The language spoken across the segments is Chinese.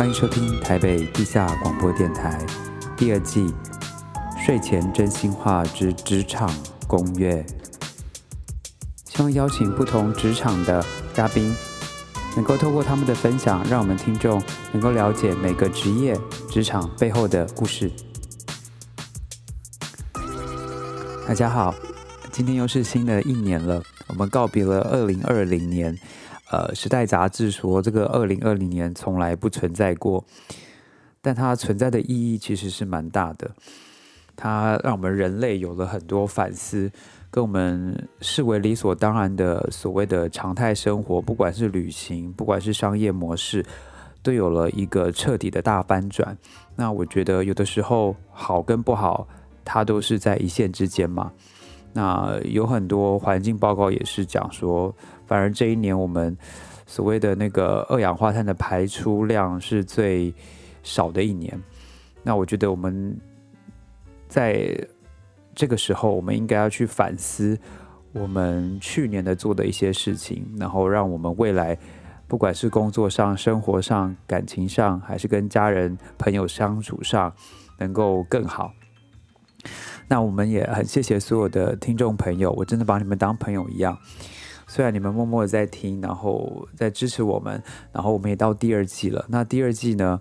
欢迎收听台北地下广播电台第二季睡前真心话之职场攻略。希望邀请不同职场的嘉宾，能够透过他们的分享，让我们听众能够了解每个职业职场背后的故事。大家好，今天又是新的一年了，我们告别了二零二零年。呃，《时代》杂志说，这个二零二零年从来不存在过，但它存在的意义其实是蛮大的。它让我们人类有了很多反思，跟我们视为理所当然的所谓的常态生活，不管是旅行，不管是商业模式，都有了一个彻底的大翻转。那我觉得，有的时候好跟不好，它都是在一线之间嘛。那有很多环境报告也是讲说。反而这一年，我们所谓的那个二氧化碳的排出量是最少的一年。那我觉得我们在这个时候，我们应该要去反思我们去年的做的一些事情，然后让我们未来不管是工作上、生活上、感情上，还是跟家人朋友相处上，能够更好。那我们也很谢谢所有的听众朋友，我真的把你们当朋友一样。虽然你们默默的在听，然后在支持我们，然后我们也到第二季了。那第二季呢，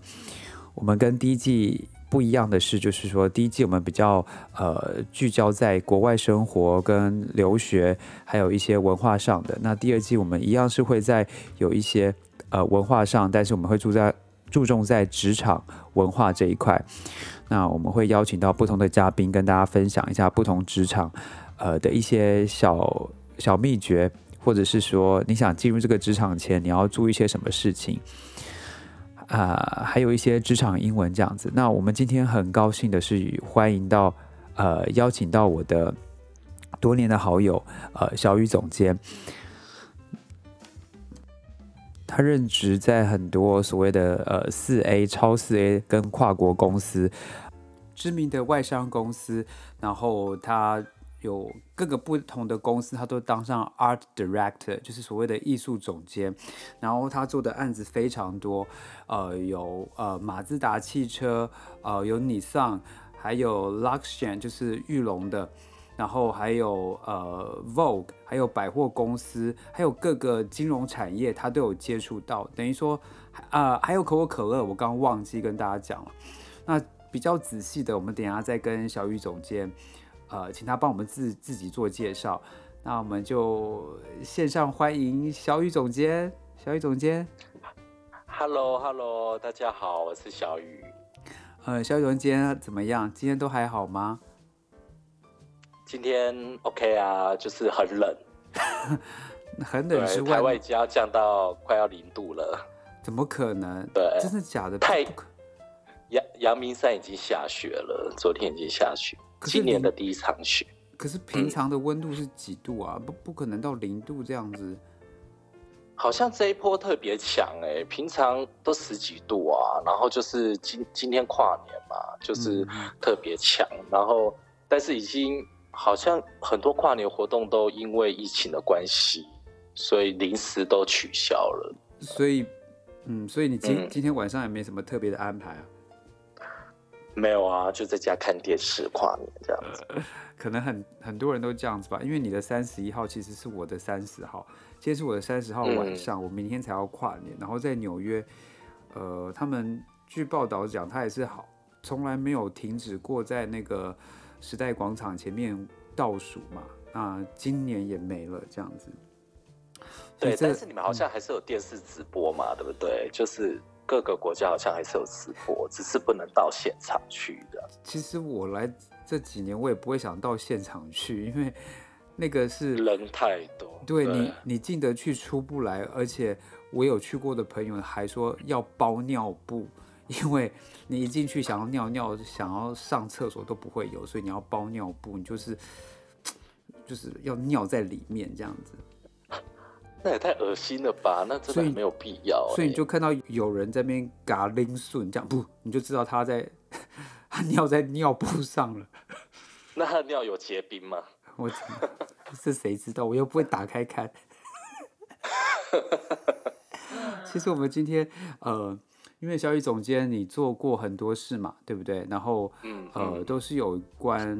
我们跟第一季不一样的是，就是说第一季我们比较呃聚焦在国外生活跟留学，还有一些文化上的。那第二季我们一样是会在有一些呃文化上，但是我们会注在注重在职场文化这一块。那我们会邀请到不同的嘉宾，跟大家分享一下不同职场呃的一些小小秘诀。或者是说，你想进入这个职场前，你要注意一些什么事情啊？还有一些职场英文这样子。那我们今天很高兴的是，欢迎到呃，邀请到我的多年的好友呃，小雨总监。他任职在很多所谓的呃四 A、超四 A 跟跨国公司，知名的外商公司，然后他。有各个不同的公司，他都当上 art director，就是所谓的艺术总监。然后他做的案子非常多，呃，有呃马自达汽车，呃有尼桑，还有 Luxian，就是玉龙的，然后还有呃 Vogue，还有百货公司，还有各个金融产业，他都有接触到。等于说，啊，还有可口可乐，我刚刚忘记跟大家讲了。那比较仔细的，我们等一下再跟小雨总监。呃，请他帮我们自自己做介绍，那我们就线上欢迎小雨总监。小雨总监，Hello，Hello，大家好，我是小雨。呃，小雨总监怎么样？今天都还好吗？今天 OK 啊，就是很冷，很冷之外，台湾已经要降到快要零度了。怎么可能？对，真的假的？太阳阳明山已经下雪了，昨天已经下雪。今年的第一场雪，可是平常的温度是几度啊？不，不可能到零度这样子。好像这一波特别强哎，平常都十几度啊，然后就是今今天跨年嘛，就是特别强。然后，但是已经好像很多跨年活动都因为疫情的关系，所以临时都取消了。所以，嗯，所以你今今天晚上也没什么特别的安排啊？没有啊，就在家看电视跨年这样子。可能很很多人都这样子吧，因为你的三十一号其实是我的三十号，今天是我的三十号晚上，我明天才要跨年。然后在纽约，呃，他们据报道讲，他也是好，从来没有停止过在那个时代广场前面倒数嘛。那今年也没了这样子。对，但是你们好像还是有电视直播嘛，对不对？就是。各个国家好像还是有直播，只是不能到现场去的。其实我来这几年，我也不会想到现场去，因为那个是人太多。对你，你进得去出不来，而且我有去过的朋友还说要包尿布，因为你一进去想要尿尿、想要上厕所都不会有，所以你要包尿布，你就是就是要尿在里面这样子。那也太恶心了吧！那真的没有必要。所以你就看到有人在那边嘎拎顺这样，不，你就知道他在 他尿在尿布上了。那他尿有结冰吗？我是谁知道？我又不会打开看。其实我们今天呃因为小雨总监你做过很多事嘛，对不对？然后嗯呃都是有关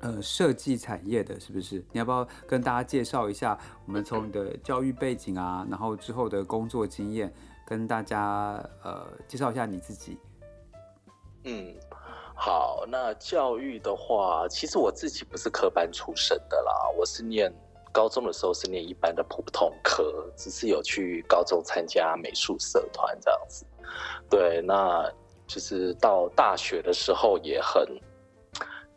呃设计产业的，是不是？你要不要跟大家介绍一下，我们从你的教育背景啊，然后之后的工作经验，跟大家呃介绍一下你自己。嗯，好，那教育的话，其实我自己不是科班出身的啦，我是念高中的时候是念一般的普通科，只是有去高中参加美术社团这样子。对，那就是到大学的时候也很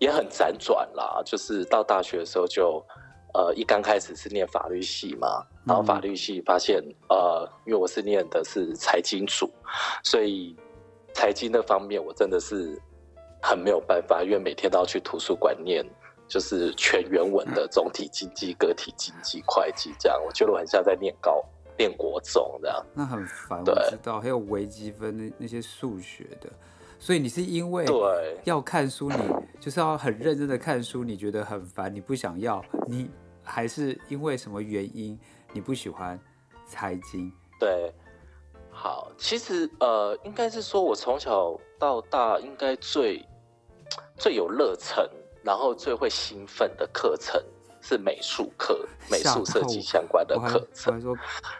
也很辗转啦，就是到大学的时候就呃一刚开始是念法律系嘛，然后法律系发现呃，因为我是念的是财经组，所以财经那方面我真的是很没有办法，因为每天都要去图书馆念。就是全原文的总体经济、个体经济、会计这样，我觉得我很像在念高、念国中这样。那很烦，我对知道，还有微积分那那些数学的，所以你是因为对要看书，你就是要很认真的看书，你觉得很烦，你不想要，你还是因为什么原因你不喜欢财经？对，好，其实呃，应该是说我从小到大应该最最有热忱，然后最会兴奋的课程是美术课，美吓术设计相关的课程。还说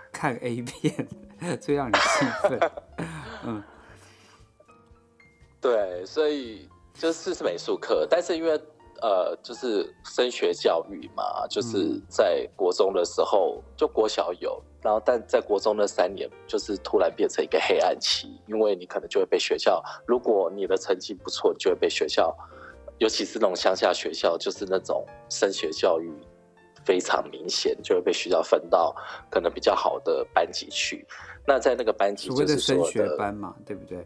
看 A 片 最让你兴奋，嗯，对，所以就是是美术课，但是因为呃，就是升学教育嘛，就是嗯在国中的时候，就国小有，然后但在国中那三年，就是突然变成一个黑暗期，因为你可能就会被学校，如果你的成绩不错，你就会被学校，尤其是那种乡下学校，就是那种升学教育非常明显，就会被学校分到可能比较好的班级去。那在那个班级所谓就的升学班嘛，对不对？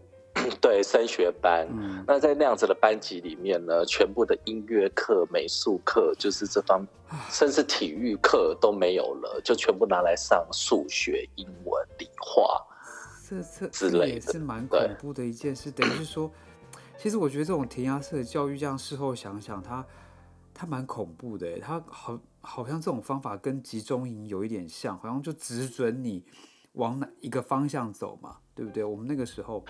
对升学班，嗯，那在那样子的班级里面呢，全部的音乐课、美术课，就是这方，甚至体育课都没有了，就全部拿来上数学、英文、理化。这这之这类的是蛮恐怖的一件事，等于是说，其实我觉得这种填鸭式的教育，这样事后想想，它它蛮恐怖的耶，它好好像这种方法跟集中营有一点像，好像就只准你往哪一个方向走嘛，对不对？我们那个时候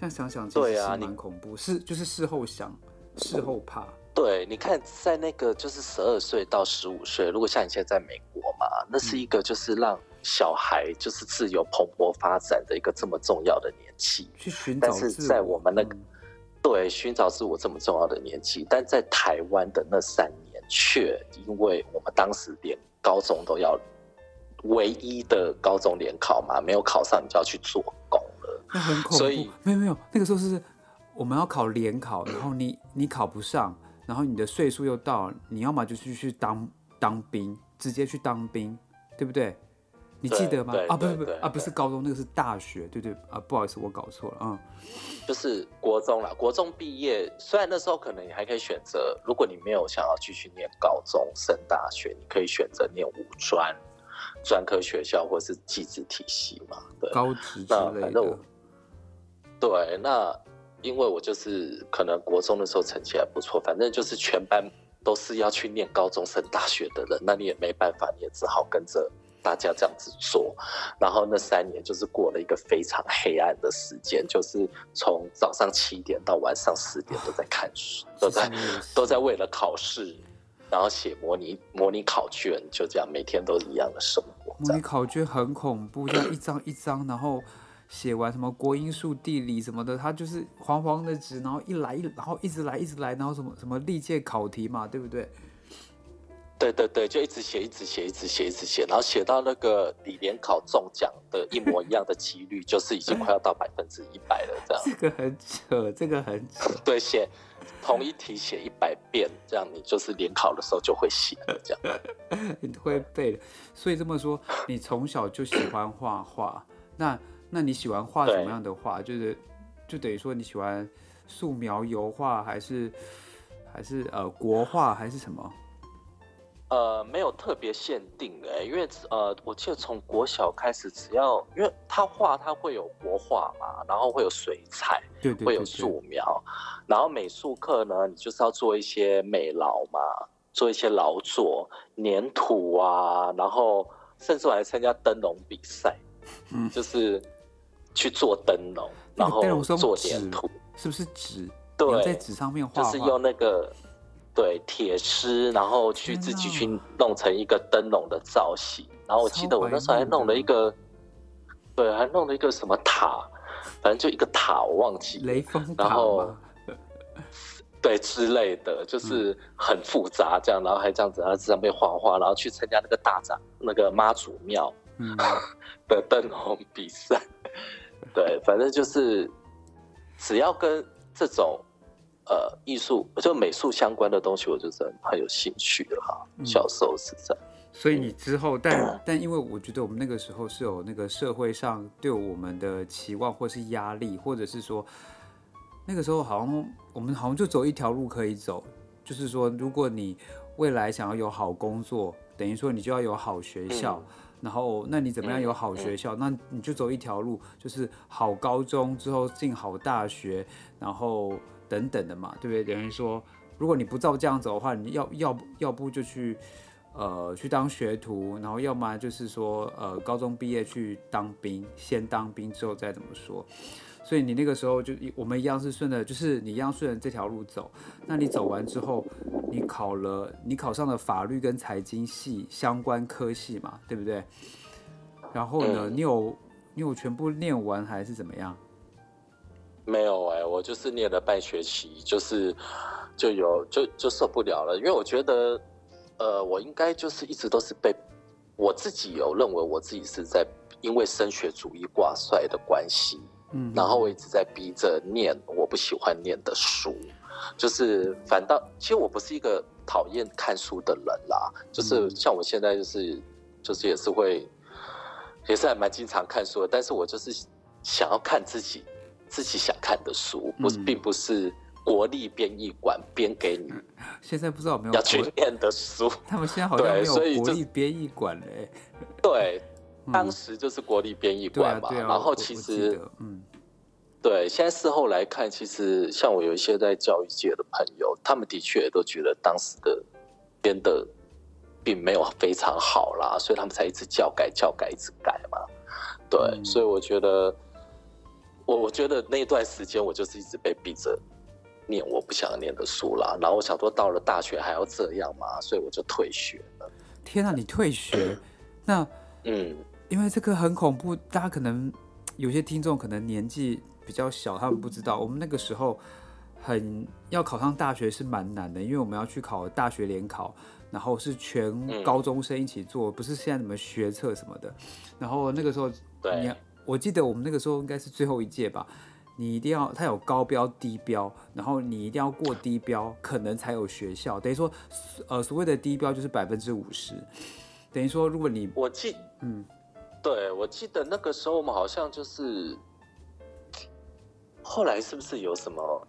这样想想，对啊你蛮恐怖，是就是事后想，事后怕，对，你看，在那个就是十二岁到十五岁，如果像你现在在美国嘛，那是一个就是让小孩就是自由蓬勃发展的一个这么重要的年纪。去寻找在我们那个嗯对，寻找自我这么重要的年纪，但在台湾的那三年，却因为我们当时连高中都要唯一的高中联考嘛，没有考上，你就要去做。那很恐怖所以。没有没有，那个时候是我们要考联考，然后你你考不上，然后你的岁数又到了，你要么就是去当当兵，直接去当兵，对不对？你记？得吗啊，不是不是啊，不是高中，那个是大学，对对啊，不好意思，我搞错了，嗯，就是国中啦，国中毕业，虽然那时候可能你还可以选择，如果你没有想要继续念高中升大学，你可以选择念五专、专科学校或是技职体系嘛。对，高职之类的，对，那因为我就是可能国中的时候成绩还不错，反正就是全班都是要去念高中升大学的人，那你也没办法，你也只好跟着大家这样子做。然后那三年就是过了一个非常黑暗的时间，就是从早上七点到晚上十点都在看书，都在 都在为了考试，然后写模拟模拟考卷，就这样每天都是一样的生活。这模拟考卷很恐怖，这样一张一张，然后写完什么国英数地理什么的，他就是黄黄的纸，然后一来一，然后一直来一直来，然后什么什么历届考题嘛，对不对？对对对，就一直写，一直写，一直写，一直写，然后写到那个你联考中奖的一模一样的几率，就是已经快要到百分之一百了，这样。这个很扯，这个很扯。对，写同一题写一百遍，这样你就是联考的时候就会写了，这样。你会背的。所以这么说，你从小就喜欢画画，那那你喜欢画什么样的画？就是就等于说你喜欢素描、油画，还是还是呃国画，还是什么？呃，没有特别限定的，因为呃，我记得从国小开始，只要因为他画，他会有国画嘛，然后会有水彩，对对对对，会有素描，然后美术课呢，你就是要做一些美劳嘛，做一些劳作，粘土啊，然后甚至我还参加灯笼比赛，嗯就是去做灯笼，然后做点图，是不是纸？对，在纸上面画，就是用那个对铁丝，然后去自己去弄成一个灯笼的造型。然后我记得我那时候还弄了一个，对，还弄了一个什么塔，反正就一个塔，我忘记雷锋塔，然后对之类的，就是很复杂这样，然后还这样子在纸上面画画，然后去参加那个大展，那个妈祖庙 的灯笼比赛。对，反正就是只要跟这种。呃，艺术就美术相关的东西，我就是很有兴趣的哈。小时候是这样，所以你之后，但但因为我觉得我们那个时候是有那个社会上对我们的期望，或是压力，或者是说那个时候好像我们好像就走一条路可以走，就是说如果你未来想要有好工作，等于说你就要有好学校，然后那你怎么样有好学校？那你就走一条路，就是好高中之后进好大学，然后。等等的嘛，对不对？等于说，如果你不照这样走的话，你要要要不就去，呃，去当学徒，然后要么就是说，呃，高中毕业去当兵，先当兵之后再怎么说。所以你那个时候就我们一样是顺着，就是你一样顺着这条路走。那你走完之后，你考了，你考上了法律跟财经系相关科系嘛，对不对？然后呢，你有你有全部念完还是怎么样？没有哎，我就是念了半学期，就是就有就就受不了了，因为我觉得，呃，我应该就是一直都是被我自己有认为我自己是在因为升学主义挂帅的关系，嗯，然后我一直在逼着念我不喜欢念的书，就是反倒其实我不是一个讨厌看书的人啦，就是像我现在就是就是也是会也是还蛮经常看书的，但是我就是想要看自己。自己想看的书，不是，并不是国立编译馆编给你。现在不知道有没有要去念的书。他们现在好像没有国立编译馆嘞。对，当时就是国立编译馆嘛。然后其实，嗯，对，现在事后来看，其实像我有一些在教育界的朋友，他们的确都觉得当时的编的并没有非常好啦，所以他们才一直教改、教改、一直改嘛。对，所以我觉得。我我觉得那段时间我就是一直被逼着念我不想念的书啦，然后我想说到了大学还要这样嘛？所以我就退学了。天啊，你退学？那嗯，因为这个很恐怖，大家可能有些听众可能年纪比较小，他们不知道我们那个时候很要考上大学是蛮难的，因为我们要去考大学联考，然后是全高中生一起做，不是现在什么学测什么的，然后那个时候对。我记得我们那个时候应该是最后一届吧，你一定要它有高标低标，然后你一定要过低标，可能才有学校。等于说，呃，所谓的低标就是百分之五十。等于说，如果你我记，嗯，对，我记得那个时候我们好像就是，后来是不是有什么？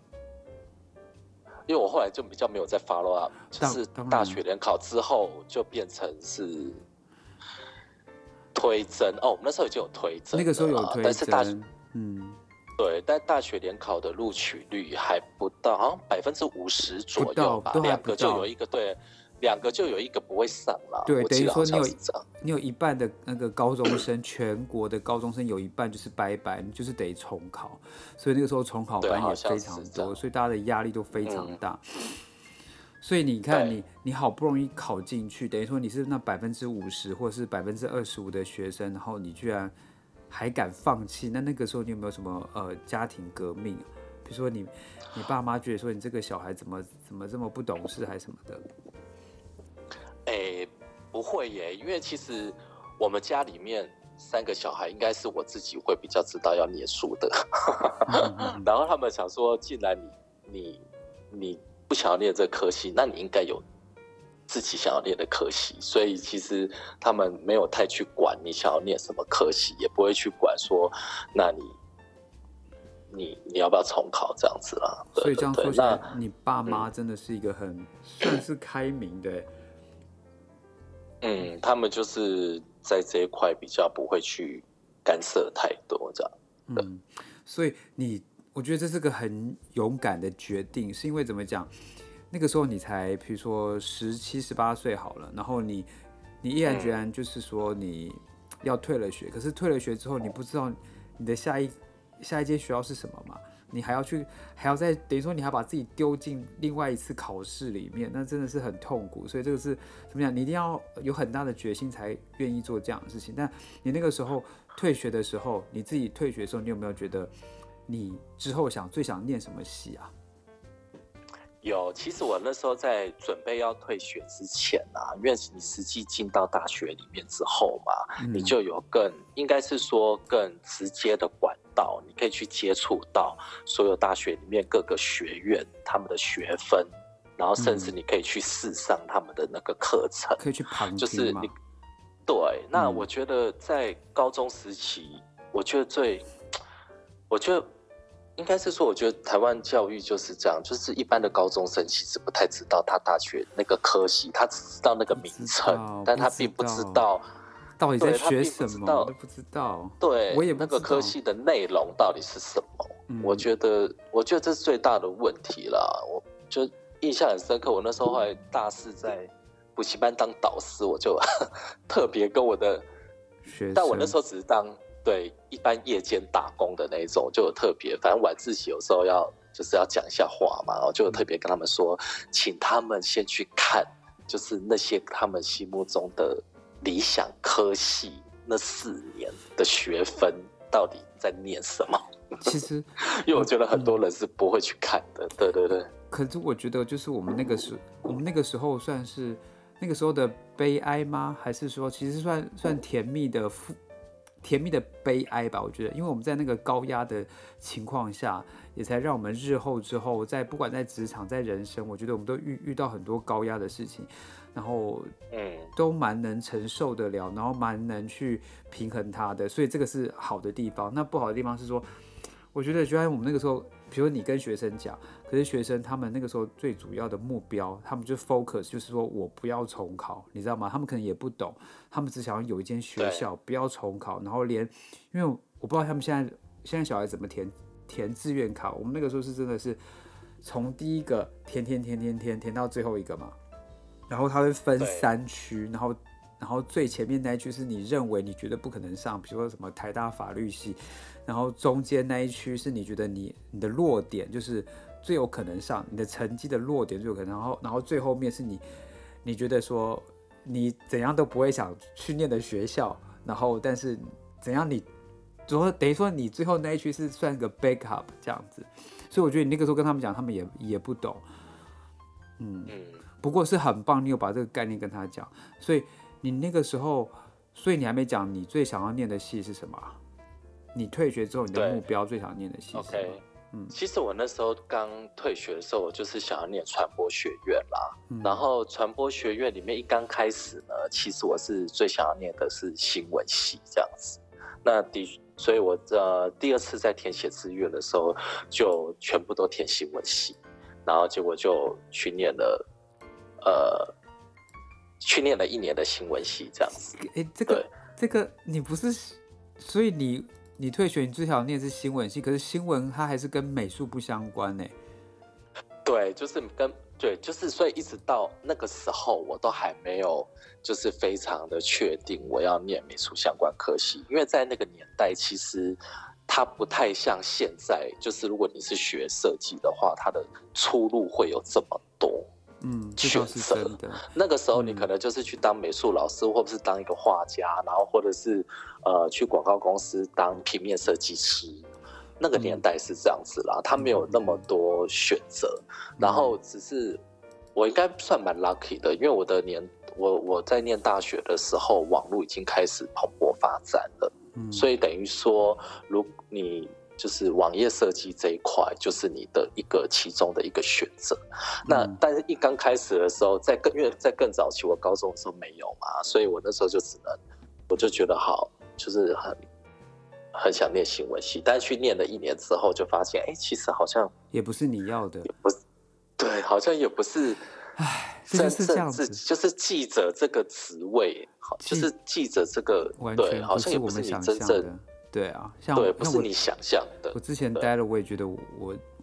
因为我后来就比较没有再 follow up，就是大学联考之后就变成是。推甄哦，我们那时候已经有推甄，那个时候有推甄，嗯，对，但大学联考的录取率还不到，好像百分之五十左右吧，两个就有一个对，两个就有一个不会上了，对，等于说你有你有一半的那个高中生，全国的高中生有一半就是拜拜，你就是得重考，所以那个时候重考班也非常多，所以大家的压力都非常大。所以你看，你你好不容易考进去，等于说你是那百分之五十或者是百分之二十五的学生，然后你居然还敢放弃？那那个时候你有没有什么呃家庭革命？比如说你你爸妈觉得说你这个小孩怎么怎么这么不懂事，还是什么的？哎，不会耶，因为其实我们家里面三个小孩，应该是我自己会比较知道要念书的，然后他们想说，既然你你你。不想要念这科系，那你应该有自己想要念的科系，所以其实他们没有太去管你想要念什么科系，也不会去管说，那你你你要不要重考这样子啦。所以这样说起来，你爸妈真的是一个很算是开明的。嗯，他们就是在这一块比较不会去干涉太多这样。嗯，所以你。我觉得这是个很勇敢的决定，是因为怎么讲？那个时候你才，比如说十七、十八岁好了，然后你，你毅然决然就是说你要退了学，可是退了学之后，你不知道你的下一下一届学校是什么嘛？你还要去，还要再等于说，你还把自己丢进另外一次考试里面，那真的是很痛苦。所以这个是怎么讲？你一定要有很大的决心才愿意做这样的事情。但你那个时候退学的时候，你自己退学的时候，你有没有觉得你之后想最想念什么系啊？有，其实我那时候在准备要退学之前啊，因为你实际进到大学里面之后嘛，你就有更应该是说更直接的管道，你可以去接触到所有大学里面各个学院他们的学分，然后甚至你可以去试上他们的那个课程，可以去旁就是你对，那我觉得在高中时期，我觉得最，我觉得。应该是说，我觉得台湾教育就是这样，就是一般的高中生其实不太知道他大学那个科系，他只知道那个名称，但他并不知道到底在学什么，都不知道。对，我也那个科系的内容到底是什么？我觉得，我觉得这是最大的问题了。我就印象很深刻，我那时候还大四在补习班当导师，我就 特别跟我的学，但我那时候只是当。对，一般夜间打工的那种就有特别，反正晚自习有时候要就是要讲一下话嘛，然后就有特别跟他们说，请他们先去看，就是那些他们心目中的理想科系那四年的学分到底在念什么。其实，因为我觉得很多人是不会去看的。对对对。可是我觉得，就是我们那个时，我们那个时候算是那个时候的悲哀吗？还是说，其实算算甜蜜的负？甜蜜的悲哀吧，我觉得，因为我们在那个高压的情况下，也才让我们日后之后，在不管在职场，在人生，我觉得我们都遇遇到很多高压的事情，然后，嗯，都蛮能承受得了，然后蛮能去平衡它的，所以这个是好的地方。那不好的地方是说，我觉得，就像我们那个时候。比如你跟学生讲，可是学生他们那个时候最主要的目标，他们就 focus 就是说我不要重考，你知道吗？他们可能也不懂，他们只想要有一间学校不要重考，然后连，因为我不知道他们现在现在小孩怎么填填志愿考，我们那个时候是真的是从第一个填填填填填填到最后一个嘛，然后他会分三区，然后。然后最前面那一区是你认为你觉得不可能上，比如说什么台大法律系，然后中间那一区是你觉得你你的弱点就是最有可能上，你的成绩的弱点最有可能，然后然后最后面是你你觉得说你怎样都不会想去念的学校，然后但是怎样你，说等于说你最后那一区是算个 backup 这样子，所以我觉得你那个时候跟他们讲，他们也也不懂，嗯嗯，不过是很棒，你有把这个概念跟他讲，所以。你那个时候，所以你还没讲你最想要念的戏是什么？你退学之后，你的目标最想念的戏是什么？嗯，其实我那时候刚退学的时候，我就是想要念传播学院啦。然后传播学院里面一刚开始呢，其实我是最想要念的是新闻系这样子。那第，所以我呃第二次在填写志愿的时候，就全部都填新闻系，然后结果就去念了，呃。去念了一年的新闻系，这样子。哎，这个这个你不是，所以你你退学，你最想念是新闻系，可是新闻它还是跟美术不相关呢。对，就是跟对，就是所以一直到那个时候，我都还没有就是非常的确定我要念美术相关科系，因为在那个年代，其实它不太像现在，就是如果你是学设计的话，它的出路会有这么多。嗯，选择那个时候，你可能就是去当美术老师，或者是当一个画家，然后或者是呃去广告公司当平面设计师。那个年代是这样子啦，他没有那么多选择，然后只是我应该算蛮 lucky 的，因为我的年我我在念大学的时候，网络已经开始蓬勃发展了，所以等于说，如你。就是网页设计这一块，就是你的一个其中的一个选择。那但是，一刚开始的时候，在更因为在更早期，我高中的时候没有嘛，所以我那时候就只能，我就觉得好，就是很很想念新闻系。但是去念了一年之后，就发现，哎，其实好像也不是你要的，不是，对，好像也不是。哎，真是这样子，就是记者这个职位，好，就是记者这个，对，好像也不是你真正。对啊，像对，不是你想象的。我之前待了，我也觉得我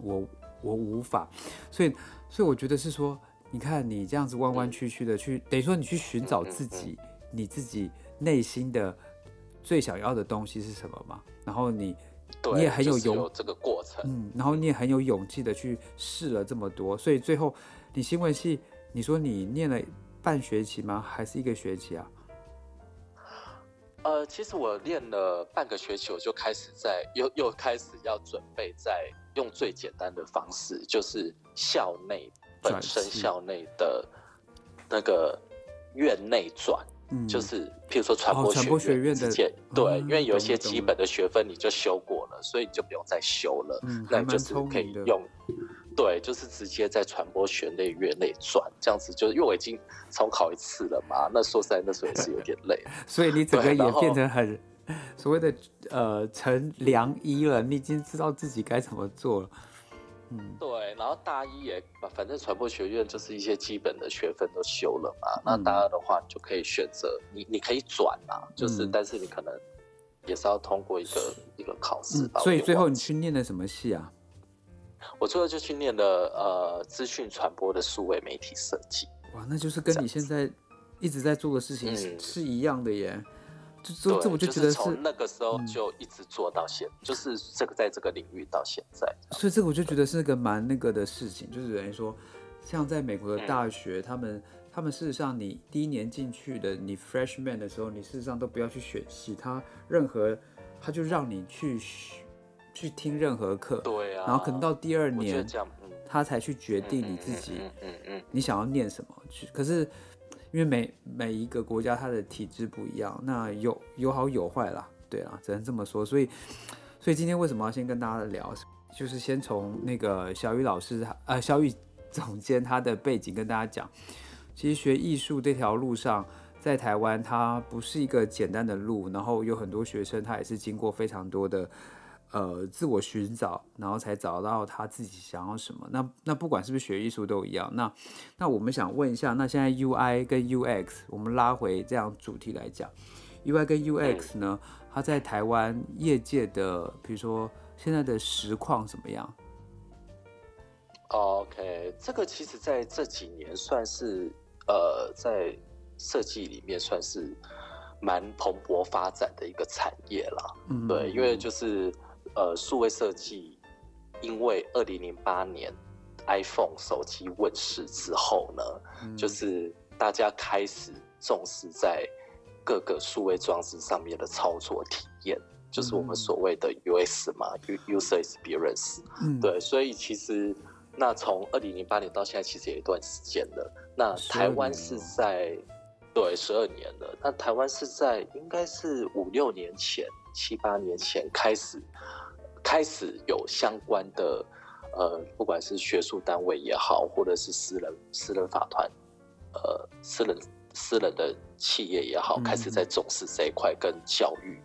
我我无法，所以所以我觉得是说，你看你这样子弯弯曲曲的去，等于说你去寻找自己，你自己内心的最想要的东西是什么嘛？然后你你，也很有就是勇这个过程。嗯，然后你也很有勇气的去试了这么多，所以最后你新闻系，你说你念了半学期吗？还是一个学期啊？呃，其实我练了半个学期，我就开始在又又开始要准备在用最简单的方式，就是校内本身校内的那个院内转，嗯，就是譬如说传哦播学院的直接对，嗯因为有一些基本的学分你就修过了，所以你就不用再修了，嗯，那你就是可以。用。对，就是直接在传播学内院内转，这样子就是因为我已经重考一次了嘛，那说实在那时候也是有点累。所以你整个也变成很所谓的呃成良医了，你已经知道自己该怎么做了。嗯，对，然后大一也反正传播学院就是一些基本的学分都修了嘛，那嗯大二的话你就可以选择你你可以转啦，就是、嗯但是你可能也是要通过一个一个考试。所以最后你去念的什么系啊？我最后就去念了呃资讯传播的数位媒体设计。哇，那就是跟你现在一直在做的事情是一样的耶。这这，这我就觉得是，那个时候嗯就一直做到现，就是这个在这个领域到现在。所以这个我就觉得是个蛮那个的事情，就是等于说，像在美国的嗯大学，他们他们事实上你第一年进去的，你 freshman 的时候，你事实上都不要去选系，他任何他就让你去去听任何课，对啊，然后可能到第二年，嗯，他才去决定你自己嗯嗯嗯你想要念什么。去可是因为每每一个国家它的体制不一样，那有有好有坏啦，对啊，只能这么说。所以所以今天为什么要先跟大家聊，就是先从那个小雨老师呃小雨总监他的背景跟大家讲，其实学艺术这条路上。在台湾，它不是一个简单的路，然后有很多学生，他也是经过非常多的呃自我寻找，然后才找到他自己想要什么。那那不管是不是学艺术都一样。那那我们想问一下，那现在 UI 跟 UX，我们拉回这样主题来讲，UI 跟 UX 呢，它在台湾业界的，比如说现在的实况怎么样？OK，这个其实在这几年算是呃在设计里面算是蛮蓬勃发展的一个产业啦。嗯，对，因为就是呃，数位设计，因为二零零八年 iPhone 手机问世之后呢，嗯就是大家开始重视在各个数位装置上面的操作体验，就是我们嗯所谓的 US 嘛 User Experience。嗯，对，所以其实那从二零零八年到现在，其实有一段时间了。那台湾是在对十二年了，那台湾是在应该是五六年前、七八年前开始开始有相关的呃，不管是学术单位也好，或者是私人私人法团，呃，私人私人的企业也好，嗯开始在重视这一块跟教育。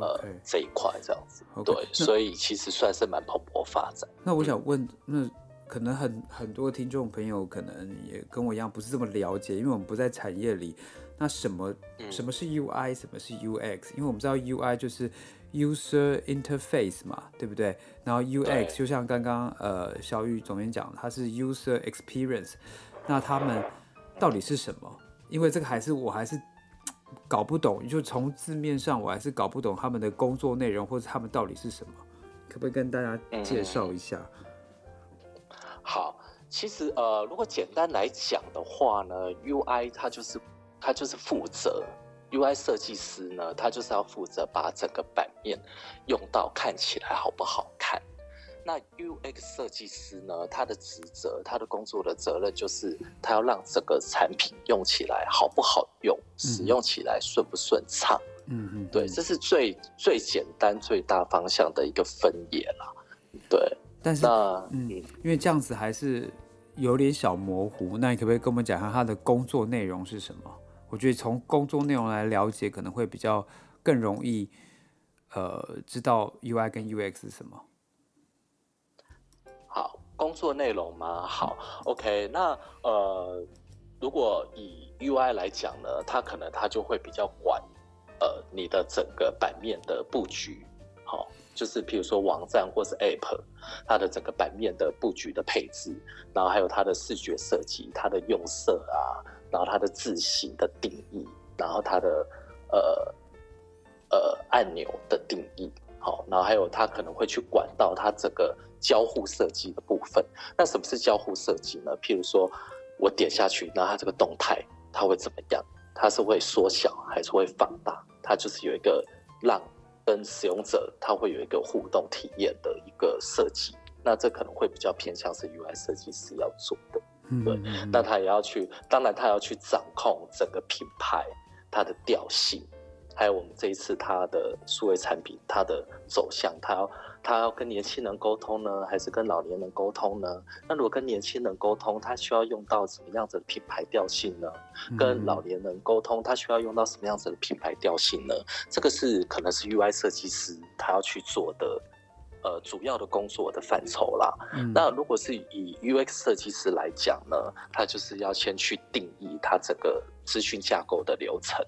呃这一块这样子对，所以其实算是蛮蓬勃发展。那我想问，那可能很很多听众朋友可能也跟我一样不是这么了解，因为我们不在产业里。那什么嗯什么是 UI，什么是 UX？因为我们知道 UI 就是 user interface 嘛，对不对？然后 UX 就像刚刚呃小雨总监讲，它是 user experience。那他们到底是什么？因为这个还是我还是搞不懂，就从字面上我还是搞不懂他们的工作内容或者他们到底是什么。可不可以跟大家介绍一下？好，其实呃，如果简单来讲的话呢，UI 它就是它就是负责 UI 设计师呢，他就是要负责把整个版面用到看起来好不好看。那 UX 设计师呢，他的职责，他的工作的责任就是他要让整个产品用起来好不好用，使用起来顺不顺畅。嗯嗯，对，这是最最简单、最大方向的一个分野啦。对，但是那嗯嗯，因为这样子还是有点小模糊，那你可不可以跟我们讲一下他的工作内容是什么？我觉得从工作内容来了解，可能会比较更容易，呃，知道 UI 跟 UX 是什么。好，工作内容吗？好，OK，那呃，如果以 UI 来讲呢，它可能它就会比较管呃你的整个版面的布局，好、就是譬如说网站或是 App，它的整个版面的布局的配置，然后还有它的视觉设计、它的用色啊，然后它的字形的定义，然后它的呃呃按钮的定义。好，然后还有它可能会去管到它整个交互设计的部分。那什么是交互设计呢？譬如说我点下去，那它这个动态它会怎么样？它是会缩小还是会放大？它就是有一个让跟使用者他会有一个互动体验的一个设计。那这可能会比较偏向是 UI 设计师要做的。对，那他也要去，当然他要去掌控整个品牌它的调性，还有我们这一次它的数位产品它的走向，他要他要跟年轻人沟通呢，还是跟老年人沟通呢？那如果跟年轻人沟通，他需要用到什么样子的品牌调性呢？跟老年人沟通，他需要用到什么样子的品牌调性呢？这个是可能是 UI 设计师他要去做的。呃，主要的工作的范畴啦。那如果是以 UX 设计师来讲呢，他就是要先去定义他整个资讯架构的流程。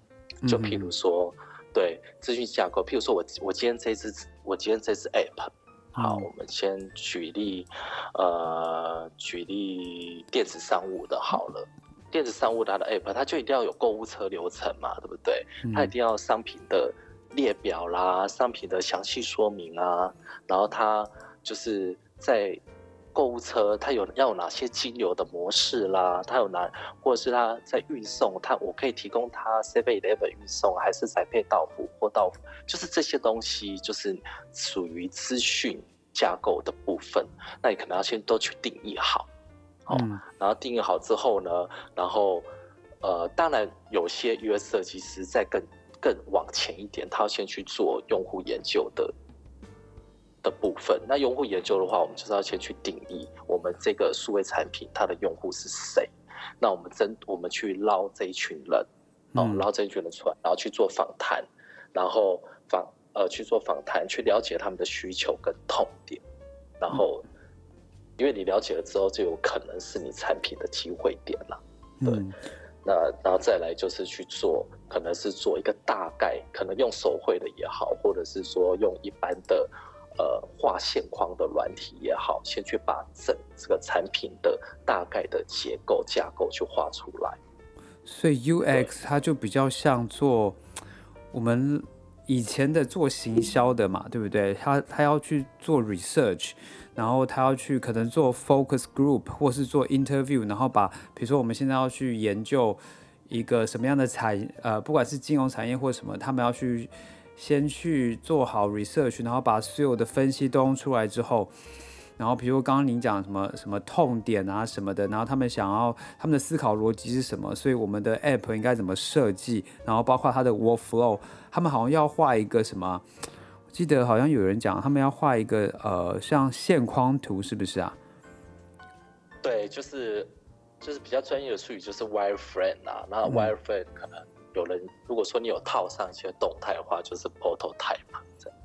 就譬如说，对资讯架构，譬如说我我今天这支我今天这支 App，好，我们先举例，呃，举例电子商务的好了。电子商务它的 App，它就一定要有购物车流程嘛，对不对？它一定要商品的。列表啦，商品的详细说明啊，然后它就是在购物车，它有要有哪些金流的模式啦，它有哪，或者是它在运送，它我可以提供它 Seven Eleven 运送，还是宅配到付或到付，就是这些东西就是属于资讯架构的部分，那你可能要先都去定义好，哦，然后定义好之后呢，然后呃，当然有些 US 设计师在更。更往前一点，他要先去做用户研究的的部分。那用户研究的话，我们就是要先去定义我们这个数位产品它的用户是谁。那我们真我们去捞这一群人，哦，捞这一群人出来，然后去做访谈，然后访呃去做访谈，去了解他们的需求跟痛点。然后，因为你了解了之后，就有可能是你产品的机会点了。对。那然后再来就是去做，可能是做一个大概，可能用手绘的也好，或者是说用一般的呃画线框的软体也好，先去把整这个产品的大概的结构架构去画出来。所以 UX 它就比较像做我们以前的做行销的嘛，对不对？他他要去做 research。然后他要去可能做 focus group 或是做 interview，然后把比如说我们现在要去研究一个什么样的产呃，不管是金融产业或什么，他们要去先去做好 research，然后把所有的分析都用出来之后，然后比如刚刚您讲什么什么痛点啊什么的，然后他们想要他们的思考逻辑是什么，所以我们的 app 应该怎么设计，然后包括它的 workflow，他们好像要画一个什么。记得好像有人讲，他们要画一个呃，像线框图，是不是啊？对，就是就是比较专业的术语，就是 wireframe 啊。那 wireframe 可能有人如果说你有套上一些动态的话，就是 prototype 这样。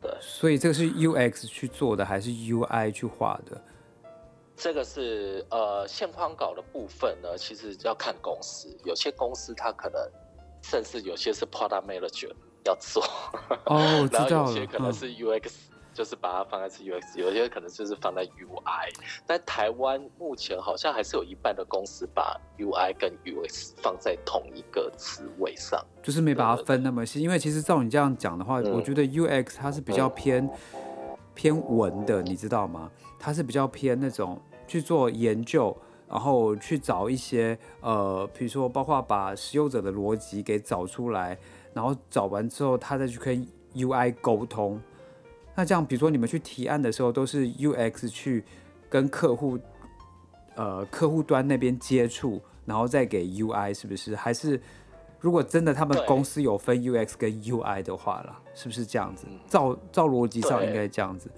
对，所以这个是 UX 去做的，还是 UI 去画的？这个是呃线框稿的部分呢，其实要看公司，有些公司它可能甚至有些是 product manager。要做哦，然后有些可能是 UX，就是把它放在是 UX，有些可能就是放在 UI。但台湾目前好像还是有一半的公司把 UI 跟 UX 放在同一个职位上，就是没把它分那么细。因为其实照你这样讲的话，我觉得 UX 它是比较偏偏文的，你知道吗？它是比较偏那种去做研究，然后去找一些呃，比如说包括把使用者的逻辑给找出来。然后找完之后，他再去跟 UI 沟通。那这样，比如说你们去提案的时候，都是 UX 去跟客户，呃，客户端那边接触，然后再给 UI，是不是？还是如果真的他们公司有分 UX 跟 UI 的话啦，是不是这样子？照照逻辑上应该这样子。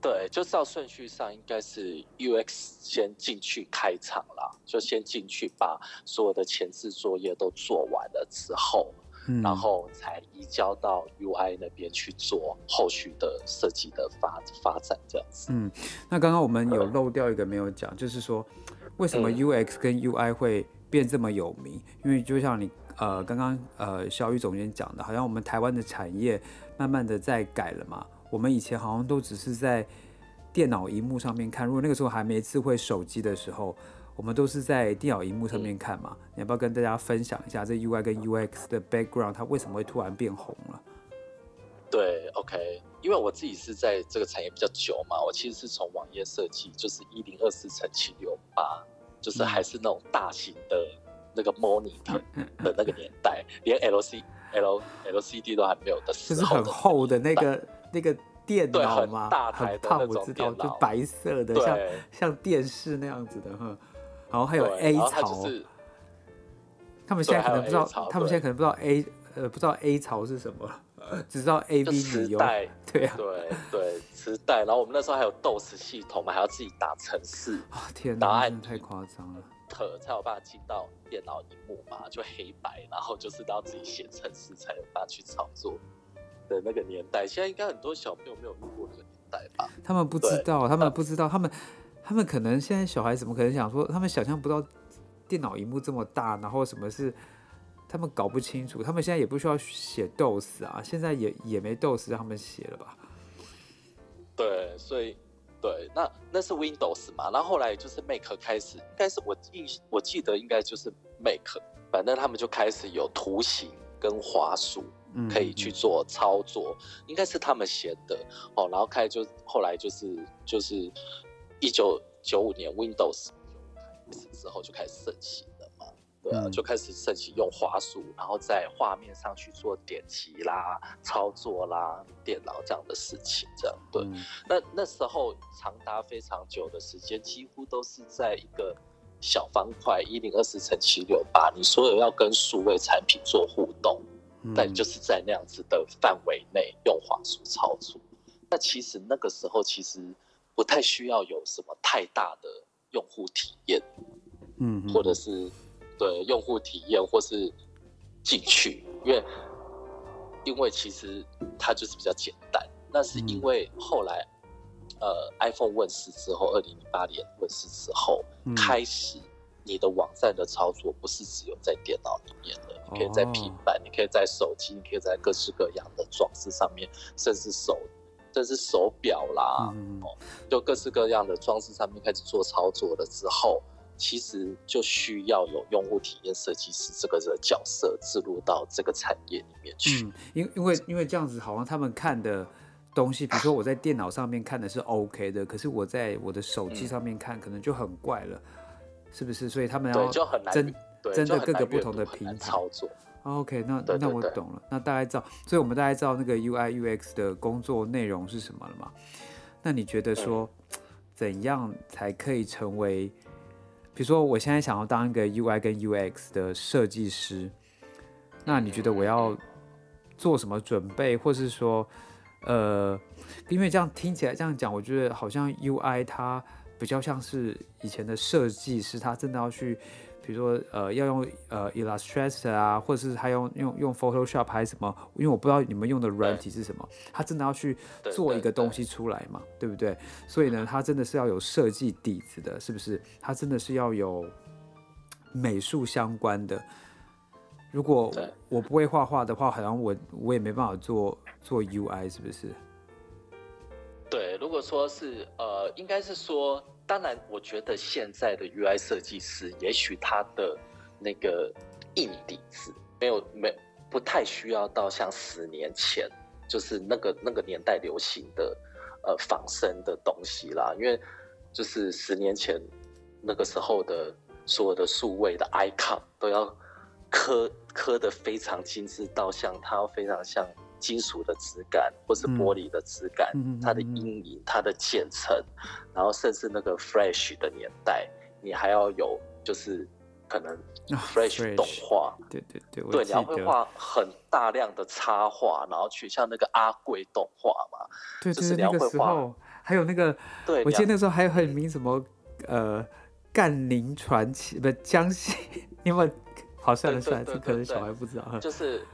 对，就照顺序上应该是 UX 先进去开场啦，就先进去把所有的前置作业都做完了之后。然后才移交到 UI 那边去做后续的设计的发发展这样子。嗯，那刚刚我们有漏掉一个没有讲，就是说为什么 UX 跟 UI 会变这么有名？因为就像你呃刚刚呃小雨总监讲的，好像我们台湾的产业慢慢的在改了嘛。我们以前好像都只是在电脑荧幕上面看，如果那个时候还没智慧手机的时候。我们都是在电脑荧幕上面看嘛，你要不要跟大家分享一下这 UI 跟 UX 的 background，它为什么会突然变红了？对，OK，因为我自己是在这个产业比较久嘛，我其实是从网页设计，就是一零二四乘七六八，就是还是那种大型的那个 monitor 的那个年代，连 LC L LCD 都还没有的时候，就是很厚的那个那个电脑吗？大台的那种电脑，就白色的，像像电视那样子的哈。然后还有 A 槽，他们现在可能不知道，他们现在可能不知道 A 呃不知道 A 槽是什么。只知道 A V 磁带，对啊，对对，磁带。然后我们那时候还有 DOS 系统嘛，还要自己打程式啊，天哪，太夸张了。特才有办法进到电脑荧幕嘛，就黑白，然后就是要自己写程式才有办法去操作的那个年代。现在应该很多小朋友没有遇过那个年代吧？他们不知道，他们不知道，他们他们可能现在小孩怎么可能想说，他们想象不到电脑荧幕这么大，然后什么是。他们搞不清楚，他们现在也不需要写 DOS 啊，现在也也没 DOS 让他们写了吧？对，所以对，那那是 Windows 嘛，然后后来就是 Mac 开始，应该是我印我记得应该就是 Mac，反正他们就开始有图形跟滑鼠可以去做操作，应该是他们写的哦，然后开始就后来就是就是一九九五年 Windows 之后就开始盛行了嘛。对啊，就开始盛行用滑鼠，然后在画面上去做点击啦、操作啦、电脑这样的事情，这样对。那那时候长达非常久的时间，几乎都是在一个小方块一零二四乘七六八，你所有要跟数位产品做互动，但就是在那样子的范围内用滑鼠操作。那其实那个时候其实不太需要有什么太大的用户体验，嗯，或者是。对用户体验或是进去，因为因为其实它就是比较简单。那是因为后来呃 iPhone 问世之后，二零零八年问世之后，开始你的网站的操作不是只有在电脑里面的，你可以在平板，你可以在手机，你可以在各式各样的装置上面，甚至手甚至手表啦，哦，就各式各样的装置上面开始做操作了之后。其实就需要有用户体验设计师这个的角色置入到这个产业里面去。嗯，因因为因为这样子，好像他们看的东西，比如说我在电脑上面看的是 OK 的，可是我在我的手机上面看可能就很怪了，是不是？所以他们要真真的各个不同的平台操作。OK，那那我懂了，那大概知道，所以我们大概知道那个 UI UX 的工作内容是什么了嘛？那你觉得说怎样才可以成为？比如说，我现在想要当一个 UI 跟 UX 的设计师，那你觉得我要做什么准备，或是说，呃，因为这样听起来这样讲，我觉得好像 UI 它比较像是以前的设计师，他真的要去。比如说，呃，要用呃 Illustrator 啊，或者是他用用用 Photoshop 还是什么？因为我不知道你们用的软体是什么，他真的要去做一个东西出来嘛，对不对？所以呢，他真的是要有设计底子的，是不是？他真的是要有美术相关的。如果我不会画画的话，好像我我也没办法做做 UI，是不是？对，如果说是呃，应该是说。当然，我觉得现在的 UI 设计师，也许他的那个硬底子没有没不太需要到像十年前，就是那个那个年代流行的呃仿生的东西啦。因为就是十年前那个时候的所有的数位的 icon 都要刻刻的非常精致，到像它非常像。金属的质感，或是玻璃的质感，它的阴影、它的渐层，然后甚至那个 Flash 的年代，你还要有就是可能 Flash 动画，对对对，对，你要会画很大量的插画，然后去像那个阿贵动画嘛，对对，那个时候还有那个，对，我记得那时候还有很名什么呃干宁传奇，不江西，因为好算了算了，这可能小孩不知道，就是。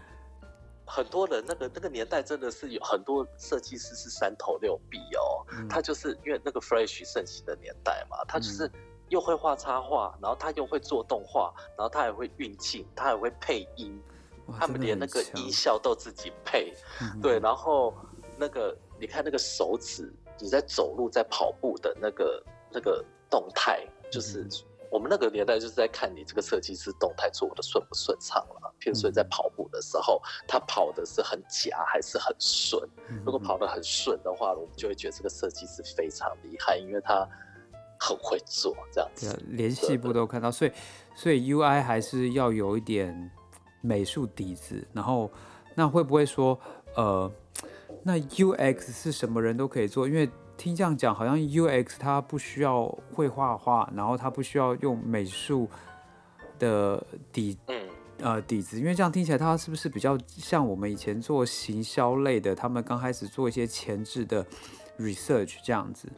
很多人那个那个年代真的是有很多设计师是三头六臂哦，他就是因为那个 Flash 盛行的年代嘛，他就是又会画插画，然后他又会做动画，然后他还会运镜，他还会配音，他们连那个音效都自己配，对，然后那个你看那个手指，你在走路在跑步的那个那个动态，就是我们那个年代就是在看你这个设计师动态做的顺不顺畅了。譬如说在跑步的时候，他跑的是很夹还是很顺？如果跑得很顺的话，我们就会觉得这个设计师非常厉害，因为他很会做这样子。连细部都看到，所以所以 UI 还是要有一点美术底子。然后那会不会说，呃，那 UX 是什么人都可以做？因为听这样讲，好像 UX 它不需要会画画，然后它不需要用美术的底，嗯，呃，底子。因为这样听起来，它是不是比较像我们以前做行销类的？他们刚开始做一些前置的 research 这样子，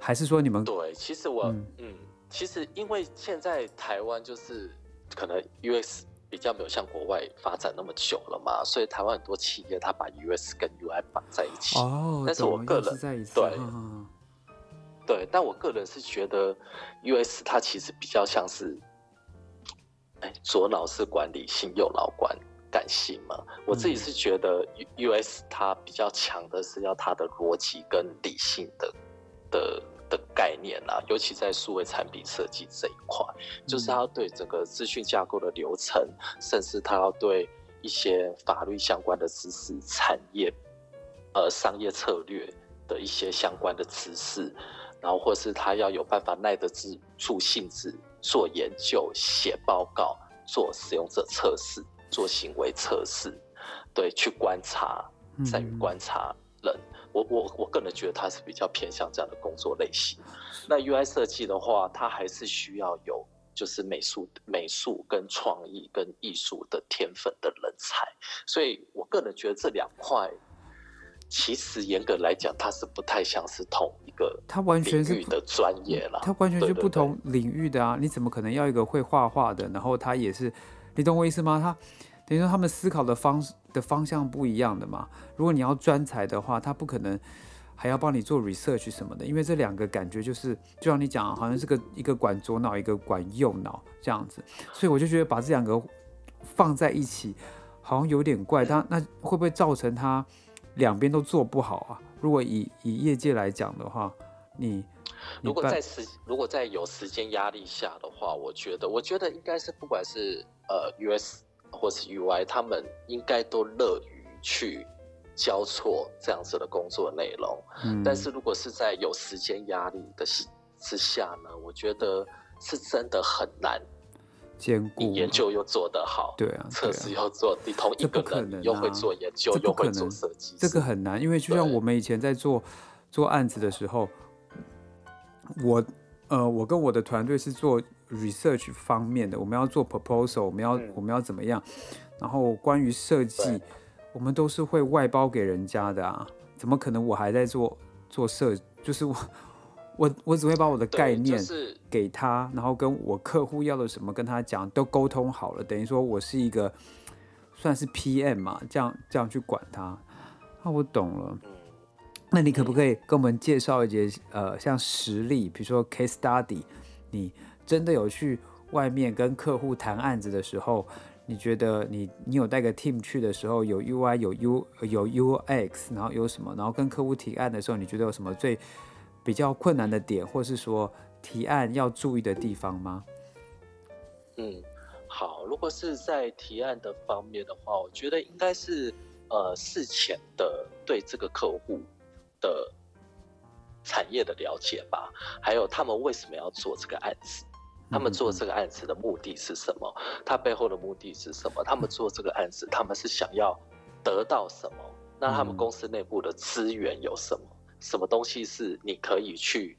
还是说你们？对，其实我，嗯，其实因为现在台湾就是可能 UX。比较没有像国外发展那么久了嘛，所以台湾很多企业它把 US 跟 UI 绑在一起。哦，但是我个人对对，但我个人是觉得 US 它其实比较像是，哎，左脑是管理性，右脑管感性嘛。我自己是觉得 US 它比较强的是要它的逻辑跟理性的的。的概念啊，尤其在数位产品设计这一块，就是他要对整个资讯架构的流程，甚至他要对一些法律相关的知识、产业、呃商业策略的一些相关的知识，然后或是他要有办法耐得住性子做研究、写报告、做使用者测试、做行为测试，对，去观察，在于观察人。我我我个人觉得他是比较偏向这样的工作类型。那 UI 设计的话，它还是需要有就是美术、美术跟创意跟艺术的天分的人才。所以我个人觉得这两块，其实严格来讲，它是不太像是同一个，它完全是的专业了。它完全是不同领域的啊！你怎么可能要一个会画画的，然后他也是，你懂我意思吗？他。等于说他们思考的方的方向不一样的嘛。如果你要专才的话，他不可能还要帮你做 research 什么的，因为这两个感觉就是，就像你讲，好像是个一个管左脑，一个管右脑这样子。所以我就觉得把这两个放在一起，好像有点怪。他那会不会造成他两边都做不好啊？如果以以业界来讲的话，你如果在时如果在有时间压力下的话，我觉得我觉得应该是不管是呃 US。或是 UI，他们应该都乐于去交错这样子的工作内容。嗯，但是如果是在有时间压力的之下呢，我觉得是真的很难兼顾研究又做得好，对啊，测试又做，你同一个人又会做研究又会做设计，这个很难。因为就像我们以前在做做案子的时候，我呃，我跟我的团队是做。Research 方面的，我们要做 proposal，我们要我们要怎么样？然后关于设计，我们都是会外包给人家的啊，怎么可能我还在做做设？就是我 我我只会把我的概念给他，然后跟我客户要的什么跟他讲，都沟通好了，等于说我是一个算是 PM 嘛，这样这样去管他。那我懂了。那你可不可以跟我们介绍一些呃，像实例，比如说 case study，你？真的有去外面跟客户谈案子的时候，你觉得你你有带个 team 去的时候，有 UI 有 U 有 UX，然后有什么？然后跟客户提案的时候，你觉得有什么最比较困难的点，或是说提案要注意的地方吗？嗯，好，如果是在提案的方面的话，我觉得应该是呃事前的对这个客户的产业的了解吧，还有他们为什么要做这个案子。他们做这个案子的目的是什么？他背后的目的是什么？他们做这个案子，他们是想要得到什么？那他们公司内部的资源有什么？什么东西是你可以去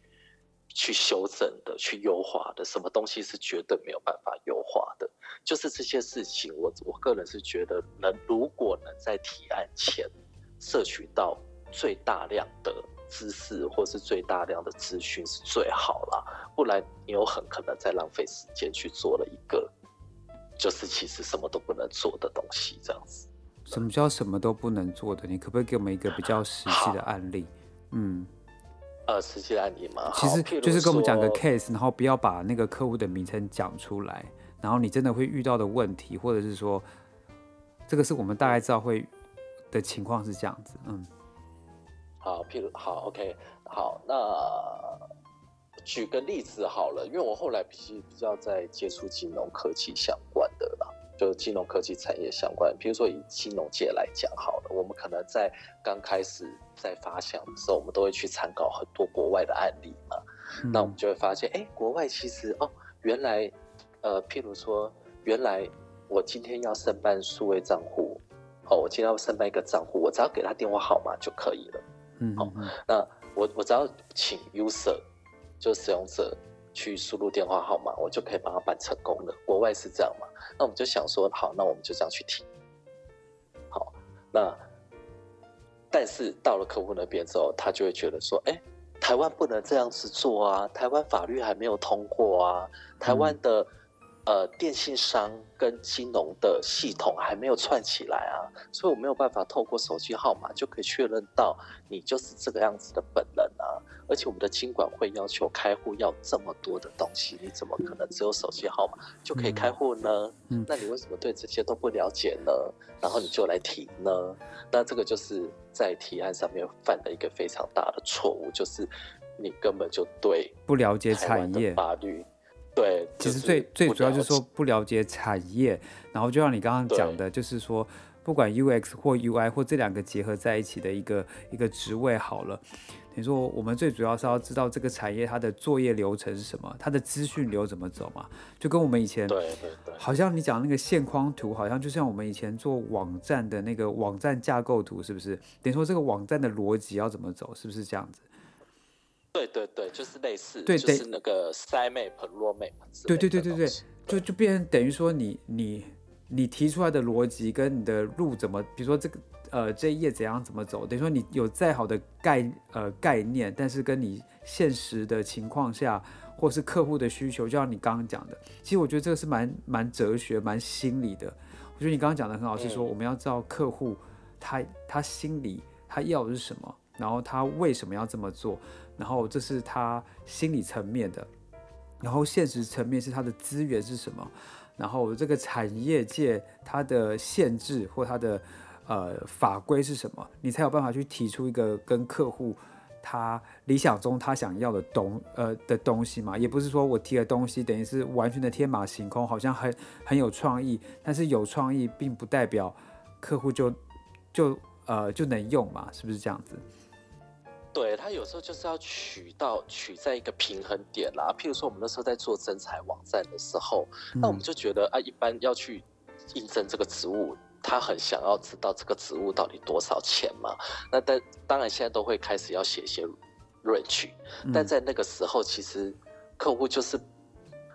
去修正的、去优化的？什么东西是绝对没有办法优化的？就是这些事情，我我个人是觉得，能如果能在提案前摄取到最大量的。知识或是最大量的资讯是最好啦，不然你有很可能在浪费时间去做了一个，就是其实什么都不能做的东西，这样子。什么叫什么都不能做的？你可不可以给我们一个比较实际的案例？嗯，呃，实际的案例吗？其实就是跟我们讲个 case，然后不要把那个客户的名称讲出来，然后你真的会遇到的问题，或者是说，这个是我们大概知道会的情况是这样子，嗯。好，譬如好，OK，好，那举个例子好了，因为我后来比比较在接触金融科技相关的啦，就金融科技产业相关。比如说以金融界来讲好了，我们可能在刚开始在发想的时候，我们都会去参考很多国外的案例嘛。那我们就会发现，哎，国外其实哦，原来呃，譬如说，原来我今天要申办数位账户，哦，我今天要申办一个账户，我只要给他电话号码就可以了。嗯，好，那我我只要请 user。就使用者去输入电话号码，我就可以帮他办成功了。国外是这样嘛？那我们就想说，好，那我们就这样去提。好，那但是到了客户那边之后，他就会觉得说，哎，台湾不能这样子做啊，台湾法律还没有通过啊，台湾的。呃，电信商跟金融的系统还没有串起来啊，所以我没有办法透过手机号码就可以确认到你就是这个样子的本人啊。而且我们的金管会要求开户要这么多的东西，你怎么可能只有手机号码就可以开户呢？嗯，那你为什么对这些都不了解呢？然后你就来提呢？那这个就是在提案上面犯了一个非常大的错误，就是你根本就对不了解产业法律。对，其实最最主要就是说不了解产业，然后就像你刚刚讲的，就是说不管 UX 或 UI 或这两个结合在一起的一个一个职位好了，等于说我们最主要是要知道这个产业它的作业流程是什么，它的资讯流怎么走嘛，就跟我们以前对对对，好像你讲那个线框图，好像就像我们以前做网站的那个网站架构图，是不是？等于说这个网站的逻辑要怎么走，是不是这样子？对对对，就是类似，对就是那个 side map、road map。对对对对对，就就变成等于说你你你提出来的逻辑跟你的路怎么，比如说这个呃这一页怎样怎么走，等于说你有再好的概呃概念，但是跟你现实的情况下，或是客户的需求，就像你刚刚讲的，其实我觉得这个是蛮蛮哲学、蛮心理的。我觉得你刚刚讲的很好，是说我们要知道客户他他心里他要的是什么，然后他为什么要这么做。然后这是他心理层面的，然后现实层面是他的资源是什么，然后这个产业界它的限制或它的呃法规是什么，你才有办法去提出一个跟客户他理想中他想要的东呃的东西嘛？也不是说我提的东西等于是完全的天马行空，好像很很有创意，但是有创意并不代表客户就就呃就能用嘛？是不是这样子？对他有时候就是要取到取在一个平衡点啦，譬如说我们那时候在做真才网站的时候，那我们就觉得啊，一般要去应征这个职务，他很想要知道这个职务到底多少钱嘛。那但当然现在都会开始要写一些 range，但在那个时候其实客户就是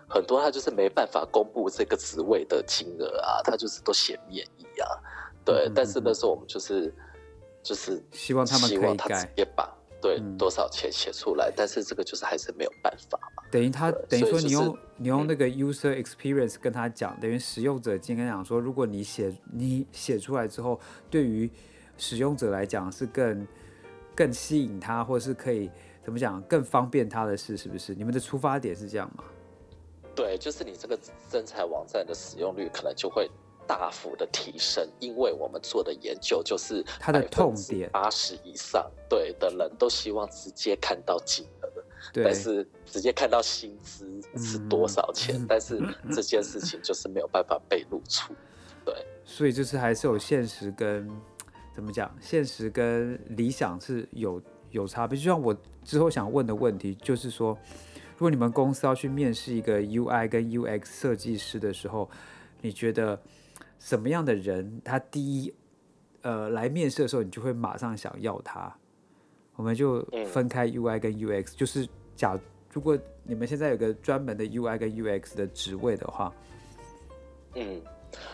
很多他就是没办法公布这个职位的金额啊，他就是都写免议啊。对，但是那时候我们就是就是希望他们可以改，也把。对，多少钱写出来？但是这个就是还是没有办法嘛。等于他等于说你用你用那个 user experience 跟他讲，等于使用者经跟讲说，如果你写你写出来之后，对于使用者来讲是更更吸引他，或是可以怎么讲更方便他的事，是不是？你们的出发点是这样吗？对，就是你这个真才网站的使用率可能就会。大幅的提升，因为我们做的研究就是它的痛点八十以上，对的人都希望直接看到金额，但是直接看到薪资是多少钱，但是这件事情就是没有办法被露出，对，所以就是还是有现实跟怎么讲，现实跟理想是有有差别。就像我之后想问的问题，就是说，如果你们公司要去面试一个 UI 跟 UX 设计师的时候，你觉得？什么样的人，他第一，呃，来面试的时候，你就会马上想要他。我们就分开 UI 跟 UX，就是假如果你们现在有个专门的 UI 跟 UX 的职位的话，嗯，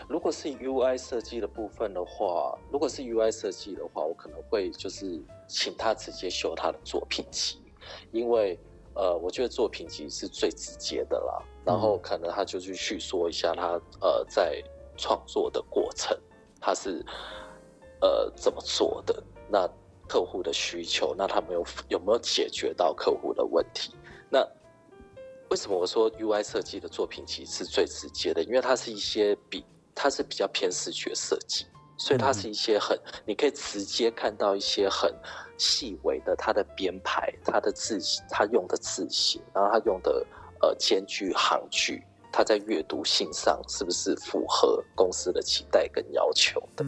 如果是 UI 设计的部分的话，如果是 UI 设计的话，我可能会就是请他直接修他的作品集，因为呃，我觉得作品集是最直接的啦。然后可能他就去叙说一下他呃在。创作的过程，他是呃怎么做的？那客户的需求，那他没有有没有解决到客户的问题？那为什么我说 UI 设计的作品其实是最直接的？因为它是一些比它是比较偏视觉设计，所以它是一些很，你可以直接看到一些很细微的它的编排，它的字，它用的字形，然后它用的呃间距行距，它在阅读性上是不是符合公司的期待跟要求的？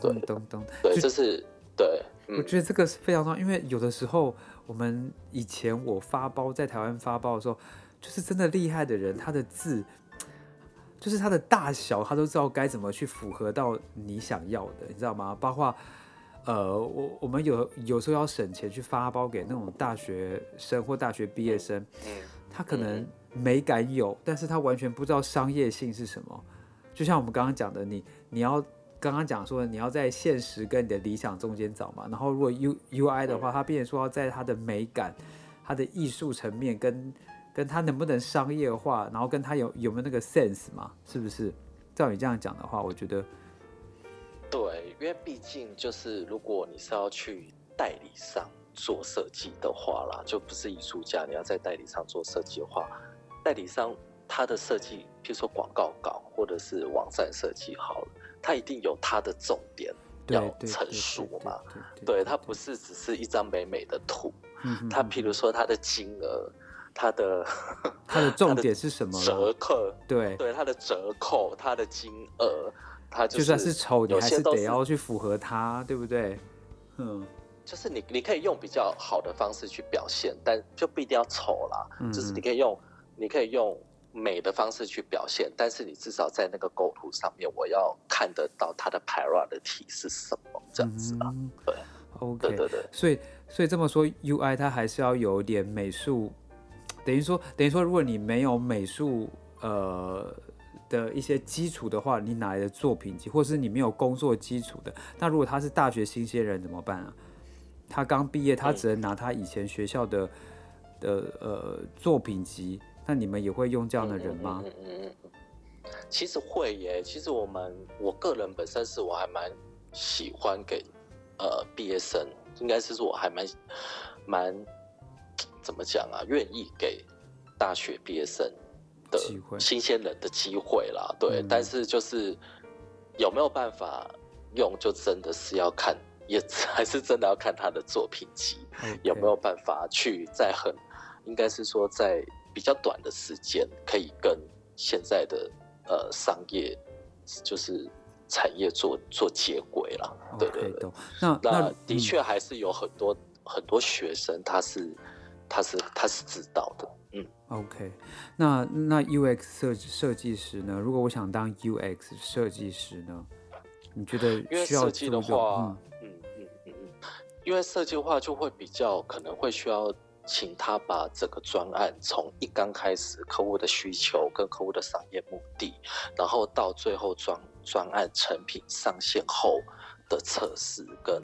对，懂懂。对，这是对。我觉得这个是非常重要，因为有的时候我们以前我发包在台湾发包的时候，就是真的厉害的人，他的字。就是他的大小，他都知道该怎么去符合到你想要的，你知道吗？包括，呃，我我们有有时候要省钱去发包给那种大学生或大学毕业生，他可能美感有，但是他完全不知道商业性是什么。就像我们刚刚讲的，你你要刚刚讲说你要在现实跟你的理想中间找嘛。然后如果 U U I 的话，它变成说要在它的美感、它的艺术层面跟。跟他能不能商业化，然后跟他有有没有那个 sense 嘛？是不是？照你这样讲的话，我觉得对，因为毕竟就是如果你是要去代理商做设计的话啦，就不是艺术家，你要在代理商做设计的话，代理商他的设计，譬如说广告稿或者是网站设计好了，他一定有他的重点要陈述嘛？对，他不是只是一张美美的图，他譬如说他的金额。他的 他的重点是什么？折扣，对对，它的折扣，他的金额，他就算是丑，你还是得要去符合它，对不对？嗯，就是你你可以用比较好的方式去表现，但就不一定要丑啦。就是你可以用你可以用美的方式去表现，但是你至少在那个构图上面，我要看得到它的 priority 是什么，这样子啊？对，OK，对对对。所以所以这么说，UI 它还是要有点美术。等于说，等于说，如果你没有美术呃的一些基础的话，你哪来的作品集？或者是你没有工作基础的，那如果他是大学新鲜人怎么办啊？他刚毕业，他只能拿他以前学校的的呃作品集。那你们也会用这样的人吗？嗯嗯嗯。其实会耶。其实我们我个人本身是我还蛮喜欢给呃毕业生，应该是说我还蛮蛮。怎么讲啊？愿意给大学毕业生的新鲜人的机会啦，对。但是就是有没有办法用，就真的是要看，也 还是真的要看他的作品集有没有办法去在很，应该是说在比较短的时间，可以跟现在的呃商业就是产业做做接轨了。对对对。那那的确还是有很多很多学生他是。他是他是知道的，嗯，OK，那那 UX 设设计师呢？如果我想当 UX 设计师呢？你觉得需要设计的话，嗯嗯嗯嗯，因为设计的话就会比较可能会需要请他把整个专案从一刚开始客户的需求跟客户的商业目的，然后到最后专专案成品上线后的测试跟。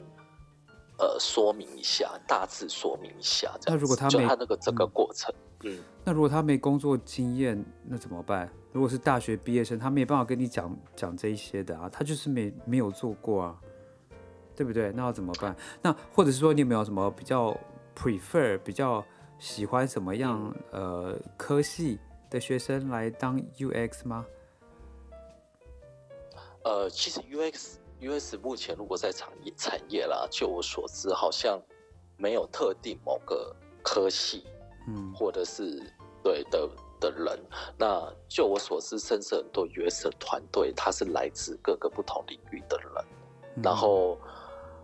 呃，说明一下，大致说明一下，那如果他没就他那个整个过程，嗯，那如果他没工作经验，那怎么办？如果是大学毕业生，他没办法跟你讲讲这一些的啊，他就是没没有做过啊，对不对？那要怎么办？那或者是说，你有没有什么比较 prefer、比较喜欢什么样呃科系的学生来当 UX 吗？呃，其实 UX。U.S. 目前如果在产业产业啦，就我所知，好像没有特定某个科系，嗯，或者是对的的人。那就我所知，甚至很多 U.S. 的团队，他是来自各个不同领域的人。然后，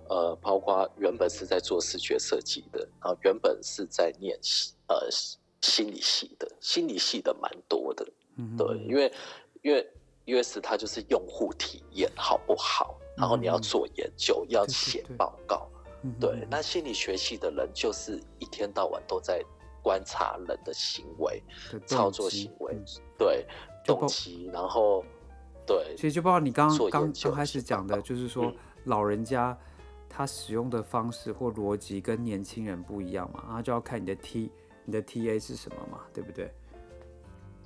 呃，包括原本是在做视觉设计的，然后原本是在念呃心理系的，心理系的蛮多的。嗯，对，因为因为 U.S. 它就是用户体验好不好？然后你要做研究，要写报告，对。那心理学系的人就是一天到晚都在观察人的行为、操作行为，对动机，然后对。所以就包括你刚刚刚开始讲的，就是说老人家他使用的方式或逻辑跟年轻人不一样嘛，那就要看你的 T 你的 TA 是什么嘛，对不对？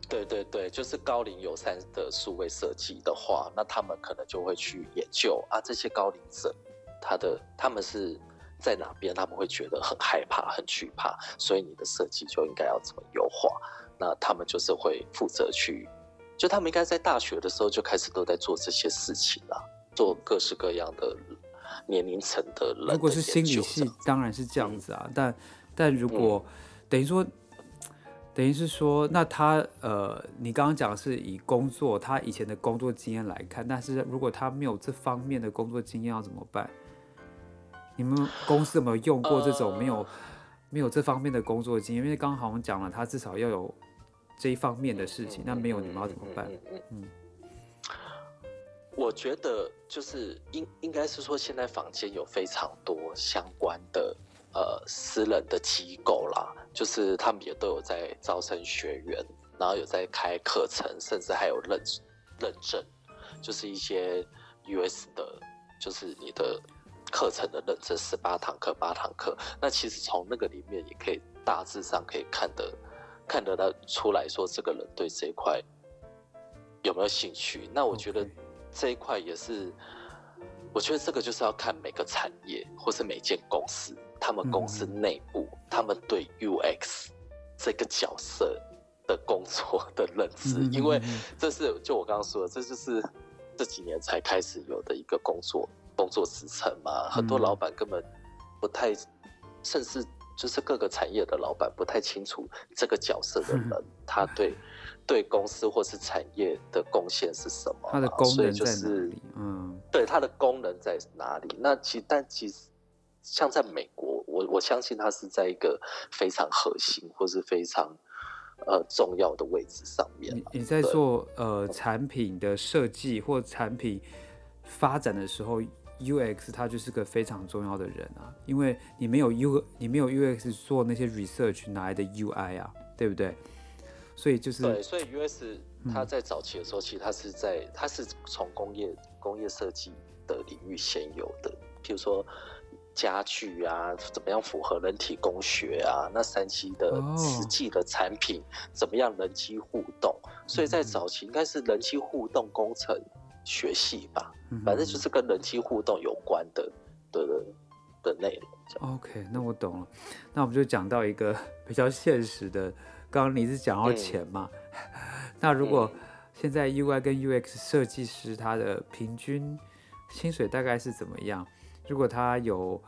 对对对，就是高龄友善的数位设计的话，那他们可能就会去研究啊，这些高龄者，他的他们是在哪边，他们会觉得很害怕、很惧怕，所以你的设计就应该要怎么优化？那他们就是会负责去，就他们应该在大学的时候就开始都在做这些事情了。做各式各样的年龄层的人。如果是心理系，当然是这样子啊。但但如果等于说，等于是说，那他呃，你刚刚讲的是以工作他以前的工作经验来看，但是如果他没有这方面的工作经验，要怎么办？你们公司有没有用过这种没有没有这方面的工作经验？因为刚刚好像讲了，他至少要有这一方面的事情，那没有你们要怎么办？嗯。我觉得就是应应该是说，现在坊间有非常多相关的呃私人的机构啦，就是他们也都有在招生学员，然后有在开课程，甚至还有认认证，就是一些 US 的，就是你的课程的认证，十八堂课八堂课。那其实从那个里面也可以大致上可以看得看得到出来说，这个人对这一块有没有兴趣？那我觉得。这一块也是，我觉得这个就是要看每个产业或是每间公司，他们公司内部他们对 UX 这个角色的工作的认知，因为这是就我刚刚说的，这就是这几年才开始有的一个工作工作职称嘛，很多老板根本不太，甚至就是各个产业的老板不太清楚这个角色的人，他对。对公司或是产业的贡献是什么？它的功能在哪里？嗯，对，它的功能在哪里？那其但其实像在美国，我我相信它是在一个非常核心或是非常呃重要的位置上面。你你在做呃产品的设计或产品发展的时候，UX 它就是个非常重要的人啊，因为你没有 U，你没有 UX 做那些 research 哪来的 UI 啊？对不对？所以就是对，所以 US 它在早期的时候，其实它是在它是从工业工业设计的领域先有的，譬如说家具啊，怎么样符合人体工学啊，那三期的实际的产品怎么样人机互动，所以在早期应该是人机互动工程学系吧，反正就是跟人机互动有关的的的内容。OK，那我懂了，那我们就讲到一个 比较现实的。刚刚你是讲到钱嘛？那如果现在 UI 跟 UX 设计师他的平均薪水大概是怎么样？如果他有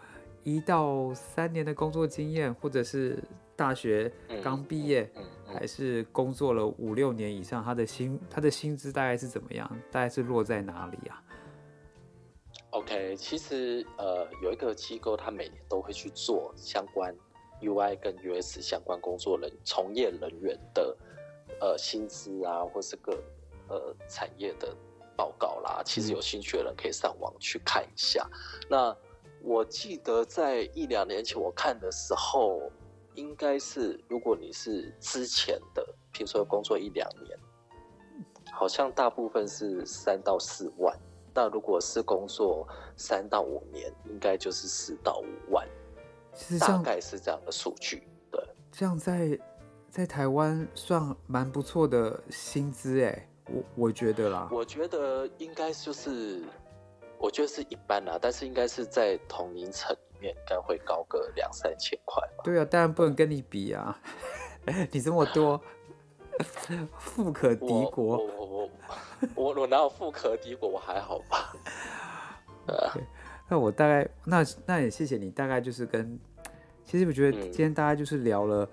一到三年的工作经验，或者是大学刚毕业，还是工作了五六年以上，他的薪他的薪资大概是怎么样？大概是落在哪里啊？OK，其实呃有一个机构，他每年都会去做相关。UI 跟 US 相关工作人从业人员的呃薪资啊，或是个呃产业的报告啦，其实有兴趣的人可以上网去看一下。那我记得在一两年前我看的时候，应该是如果你是之前的，譬如说工作一两年，好像大部分是三到四万；那如果是工作三到五年，应该就是四到五万。其实大概是这样的数据，对，这样在在台湾算蛮不错的薪资哎，我我觉得啦，我觉得应该就是，我觉得是一般啦，但是应该是在同龄层里面，应该会高个两三千块吧。对啊，当然不能跟你比啊，你这么多，富可敌国，我我我我我哪有富可敌国，我还好吧。那我大概那那也谢谢你，大概就是跟，其实我觉得今天大家就是聊了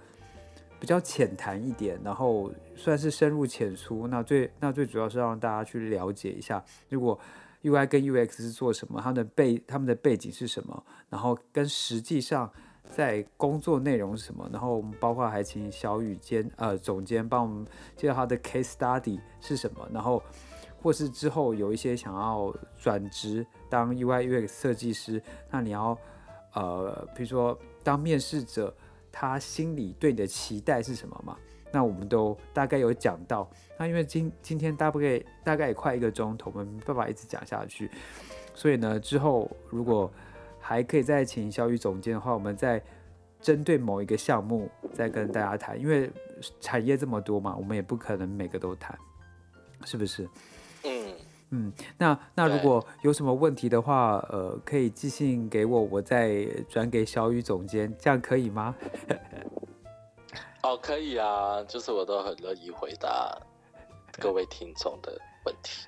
比较浅谈一点，然后算是深入浅出。那最那最主要是让大家去了解一下，如果 UI 跟 UX 是做什么，他们的背他们的背景是什么，然后跟实际上在工作内容是什么，然后我们包括还请小雨监呃总监帮我们介绍他的 case study 是什么，然后。或是之后有一些想要转职当 UI UX 设计师，那你要呃，比如说当面试者，他心里对你的期待是什么嘛？那我们都大概有讲到。那因为今今天大概大概也快一个钟头，我们没办法一直讲下去，所以呢，之后如果还可以再请小雨总监的话，我们再针对某一个项目再跟大家谈。因为产业这么多嘛，我们也不可能每个都谈，是不是？嗯，那那如果有什么问题的话，呃，可以寄信给我，我再转给小雨总监，这样可以吗？哦，可以啊，就是我都很乐意回答各位听众的问题。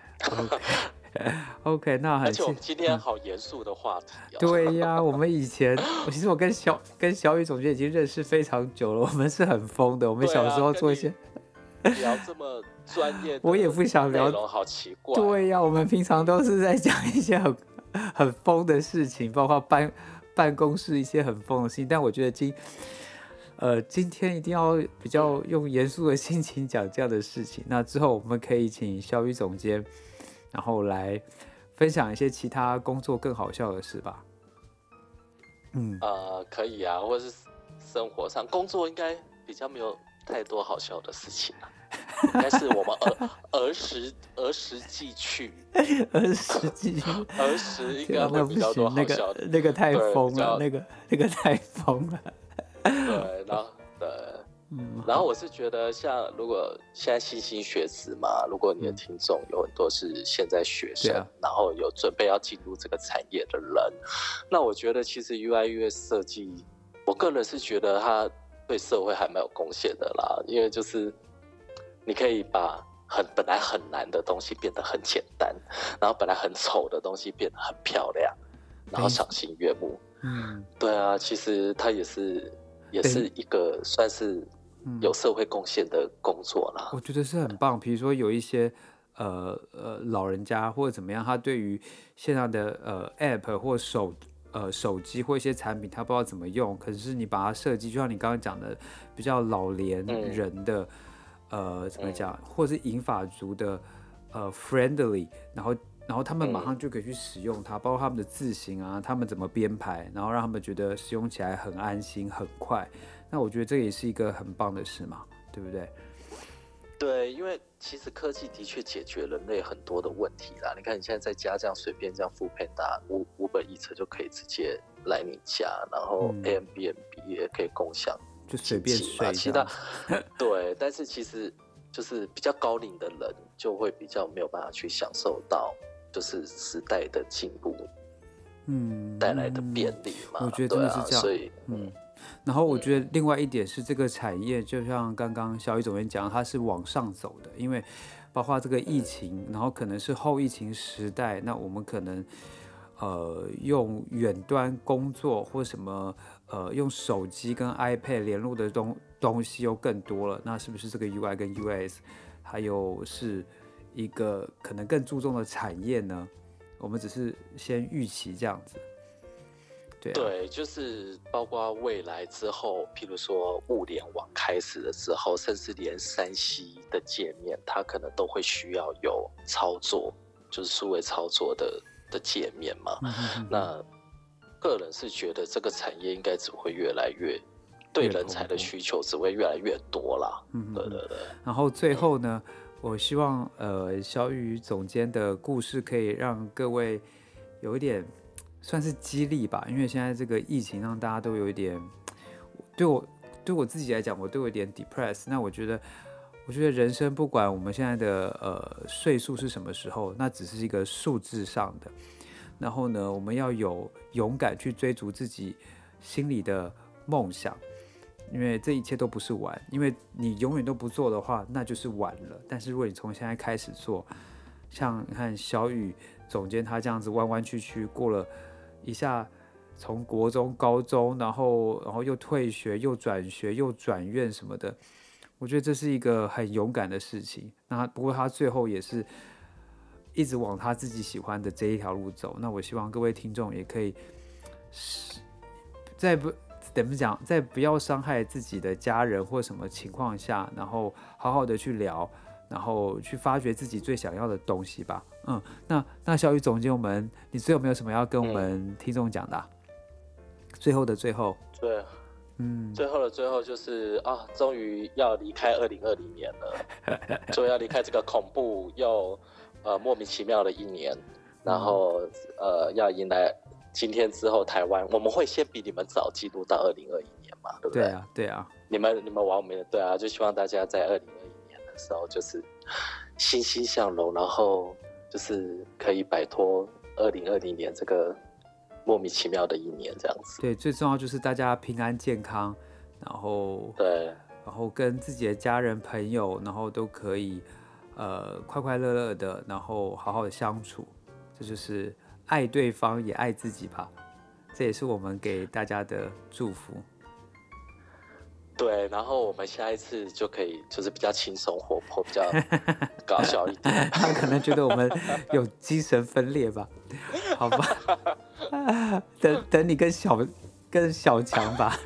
OK，那很。而且我们今天好严肃的话题哦。对呀，我们以前，其实我跟小跟小雨总监已经认识非常久了，我们是很疯的。我们小时候做一些 聊这么专业，我也不想聊，好奇怪。对呀，我们平常都是在讲一些很很疯的事情，包括办办公室一些很疯的事情。但我觉得今呃今天一定要比较用严肃的心情讲这样的事情。那之后我们可以请肖宇总监。然后来分享一些其他工作更好笑的事吧。嗯，呃，可以啊，或者是生活上工作应该比较没有太多好笑的事情了，应该是我们儿 儿时儿时记去，儿时记趣，儿时应该会比较多好笑的，那个太疯了，那个那个太疯了。对，然后对。然后我是觉得，像如果现在新兴学子嘛，如果你的听众有很多是现在学生，然后有准备要进入这个产业的人，那我觉得其实 UI UX 设计，我个人是觉得它对社会还蛮有贡献的啦，因为就是你可以把很本来很难的东西变得很简单，然后本来很丑的东西变得很漂亮，然后赏心悦目。嗯，对啊，其实它也是也是一个算是。有社会贡献的工作啦，我觉得是很棒。比如说有一些呃呃老人家或者怎么样，他对于现在的呃 app 或手呃手机或一些产品，他不知道怎么用。可是你把它设计，就像你刚刚讲的，比较老年人的呃怎么讲，或是银发族的呃 friendly，然后然后他们马上就可以去使用它，包括他们的字型啊，他们怎么编排，然后让他们觉得使用起来很安心很快。那我觉得这也是一个很棒的事嘛，对不对？对，因为其实科技的确解决人类很多的问题啦。你看你现在在家这样随便这样付配搭五五本一车就可以直接来你家，然后 A M B N B 也可以共享，就随便睡。其 他对，但是其实就是比较高龄的人就会比较没有办法去享受到，就是时代的进步，嗯，带来的便利嘛。我觉得真的是这样，所以嗯。然后我觉得另外一点是，这个产业就像刚刚小雨总监讲，它是往上走的，因为包括这个疫情，然后可能是后疫情时代，那我们可能呃用远端工作或什么呃用手机跟 iPad 联络的东东西又更多了，那是不是这个 UI 跟 US 还有是一个可能更注重的产业呢？我们只是先预期这样子。对，就是包括未来之后，譬如说物联网开始的时候，甚至连三 C 的界面，它可能都会需要有操作，就是数位操作的的界面嘛。那个人是觉得这个产业应该只会越来越，对人才的需求只会越来越多啦。嗯，对对对。然后最后呢，我希望呃小雨总监的故事可以让各位有一点。算是激励吧，因为现在这个疫情让大家都有一点，对我对我自己来讲，我都有点 depress。那我觉得，我觉得人生不管我们现在的呃岁数是什么时候，那只是一个数字上的。然后呢，我们要有勇敢去追逐自己心里的梦想，因为这一切都不是玩。因为你永远都不做的话，那就是晚了。但是如果你从现在开始做，像你看小雨总监他这样子弯弯曲曲过了。一下从国中、高中，然后然后又退学、又转学、又转院什么的，我觉得这是一个很勇敢的事情。那不过他最后也是一直往他自己喜欢的这一条路走。那我希望各位听众也可以是，在不怎么讲，在不要伤害自己的家人或什么情况下，然后好好的去聊。然后去发掘自己最想要的东西吧。嗯，那那小雨总监，我们你最后没有什么要跟我们听众讲的？最后的最后，对，嗯，最后的最后就是啊，终于要离开二零二零年了，终于要离开这个恐怖又呃莫名其妙的一年，然后呃要迎来今天之后台湾，我们会先比你们早记录到二零二一年嘛，对不对？对啊，对啊，你们你们玩我们对啊，就希望大家在二零二一年的。时候就是欣欣向荣，然后就是可以摆脱二零二零年这个莫名其妙的一年，这样子。对，最重要就是大家平安健康，然后对，然后跟自己的家人朋友，然后都可以呃快快乐乐的，然后好好的相处，这就是爱对方也爱自己吧。这也是我们给大家的祝福。对，然后我们下一次就可以就是比较轻松活泼，比较搞笑一点。他可能觉得我们有精神分裂吧？好吧，等等你跟小跟小强吧。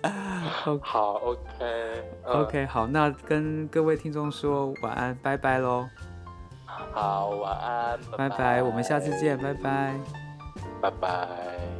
好，OK OK，好，那跟各位听众说晚安，拜拜喽。好，晚安，拜拜，我们下次见，拜拜，拜拜。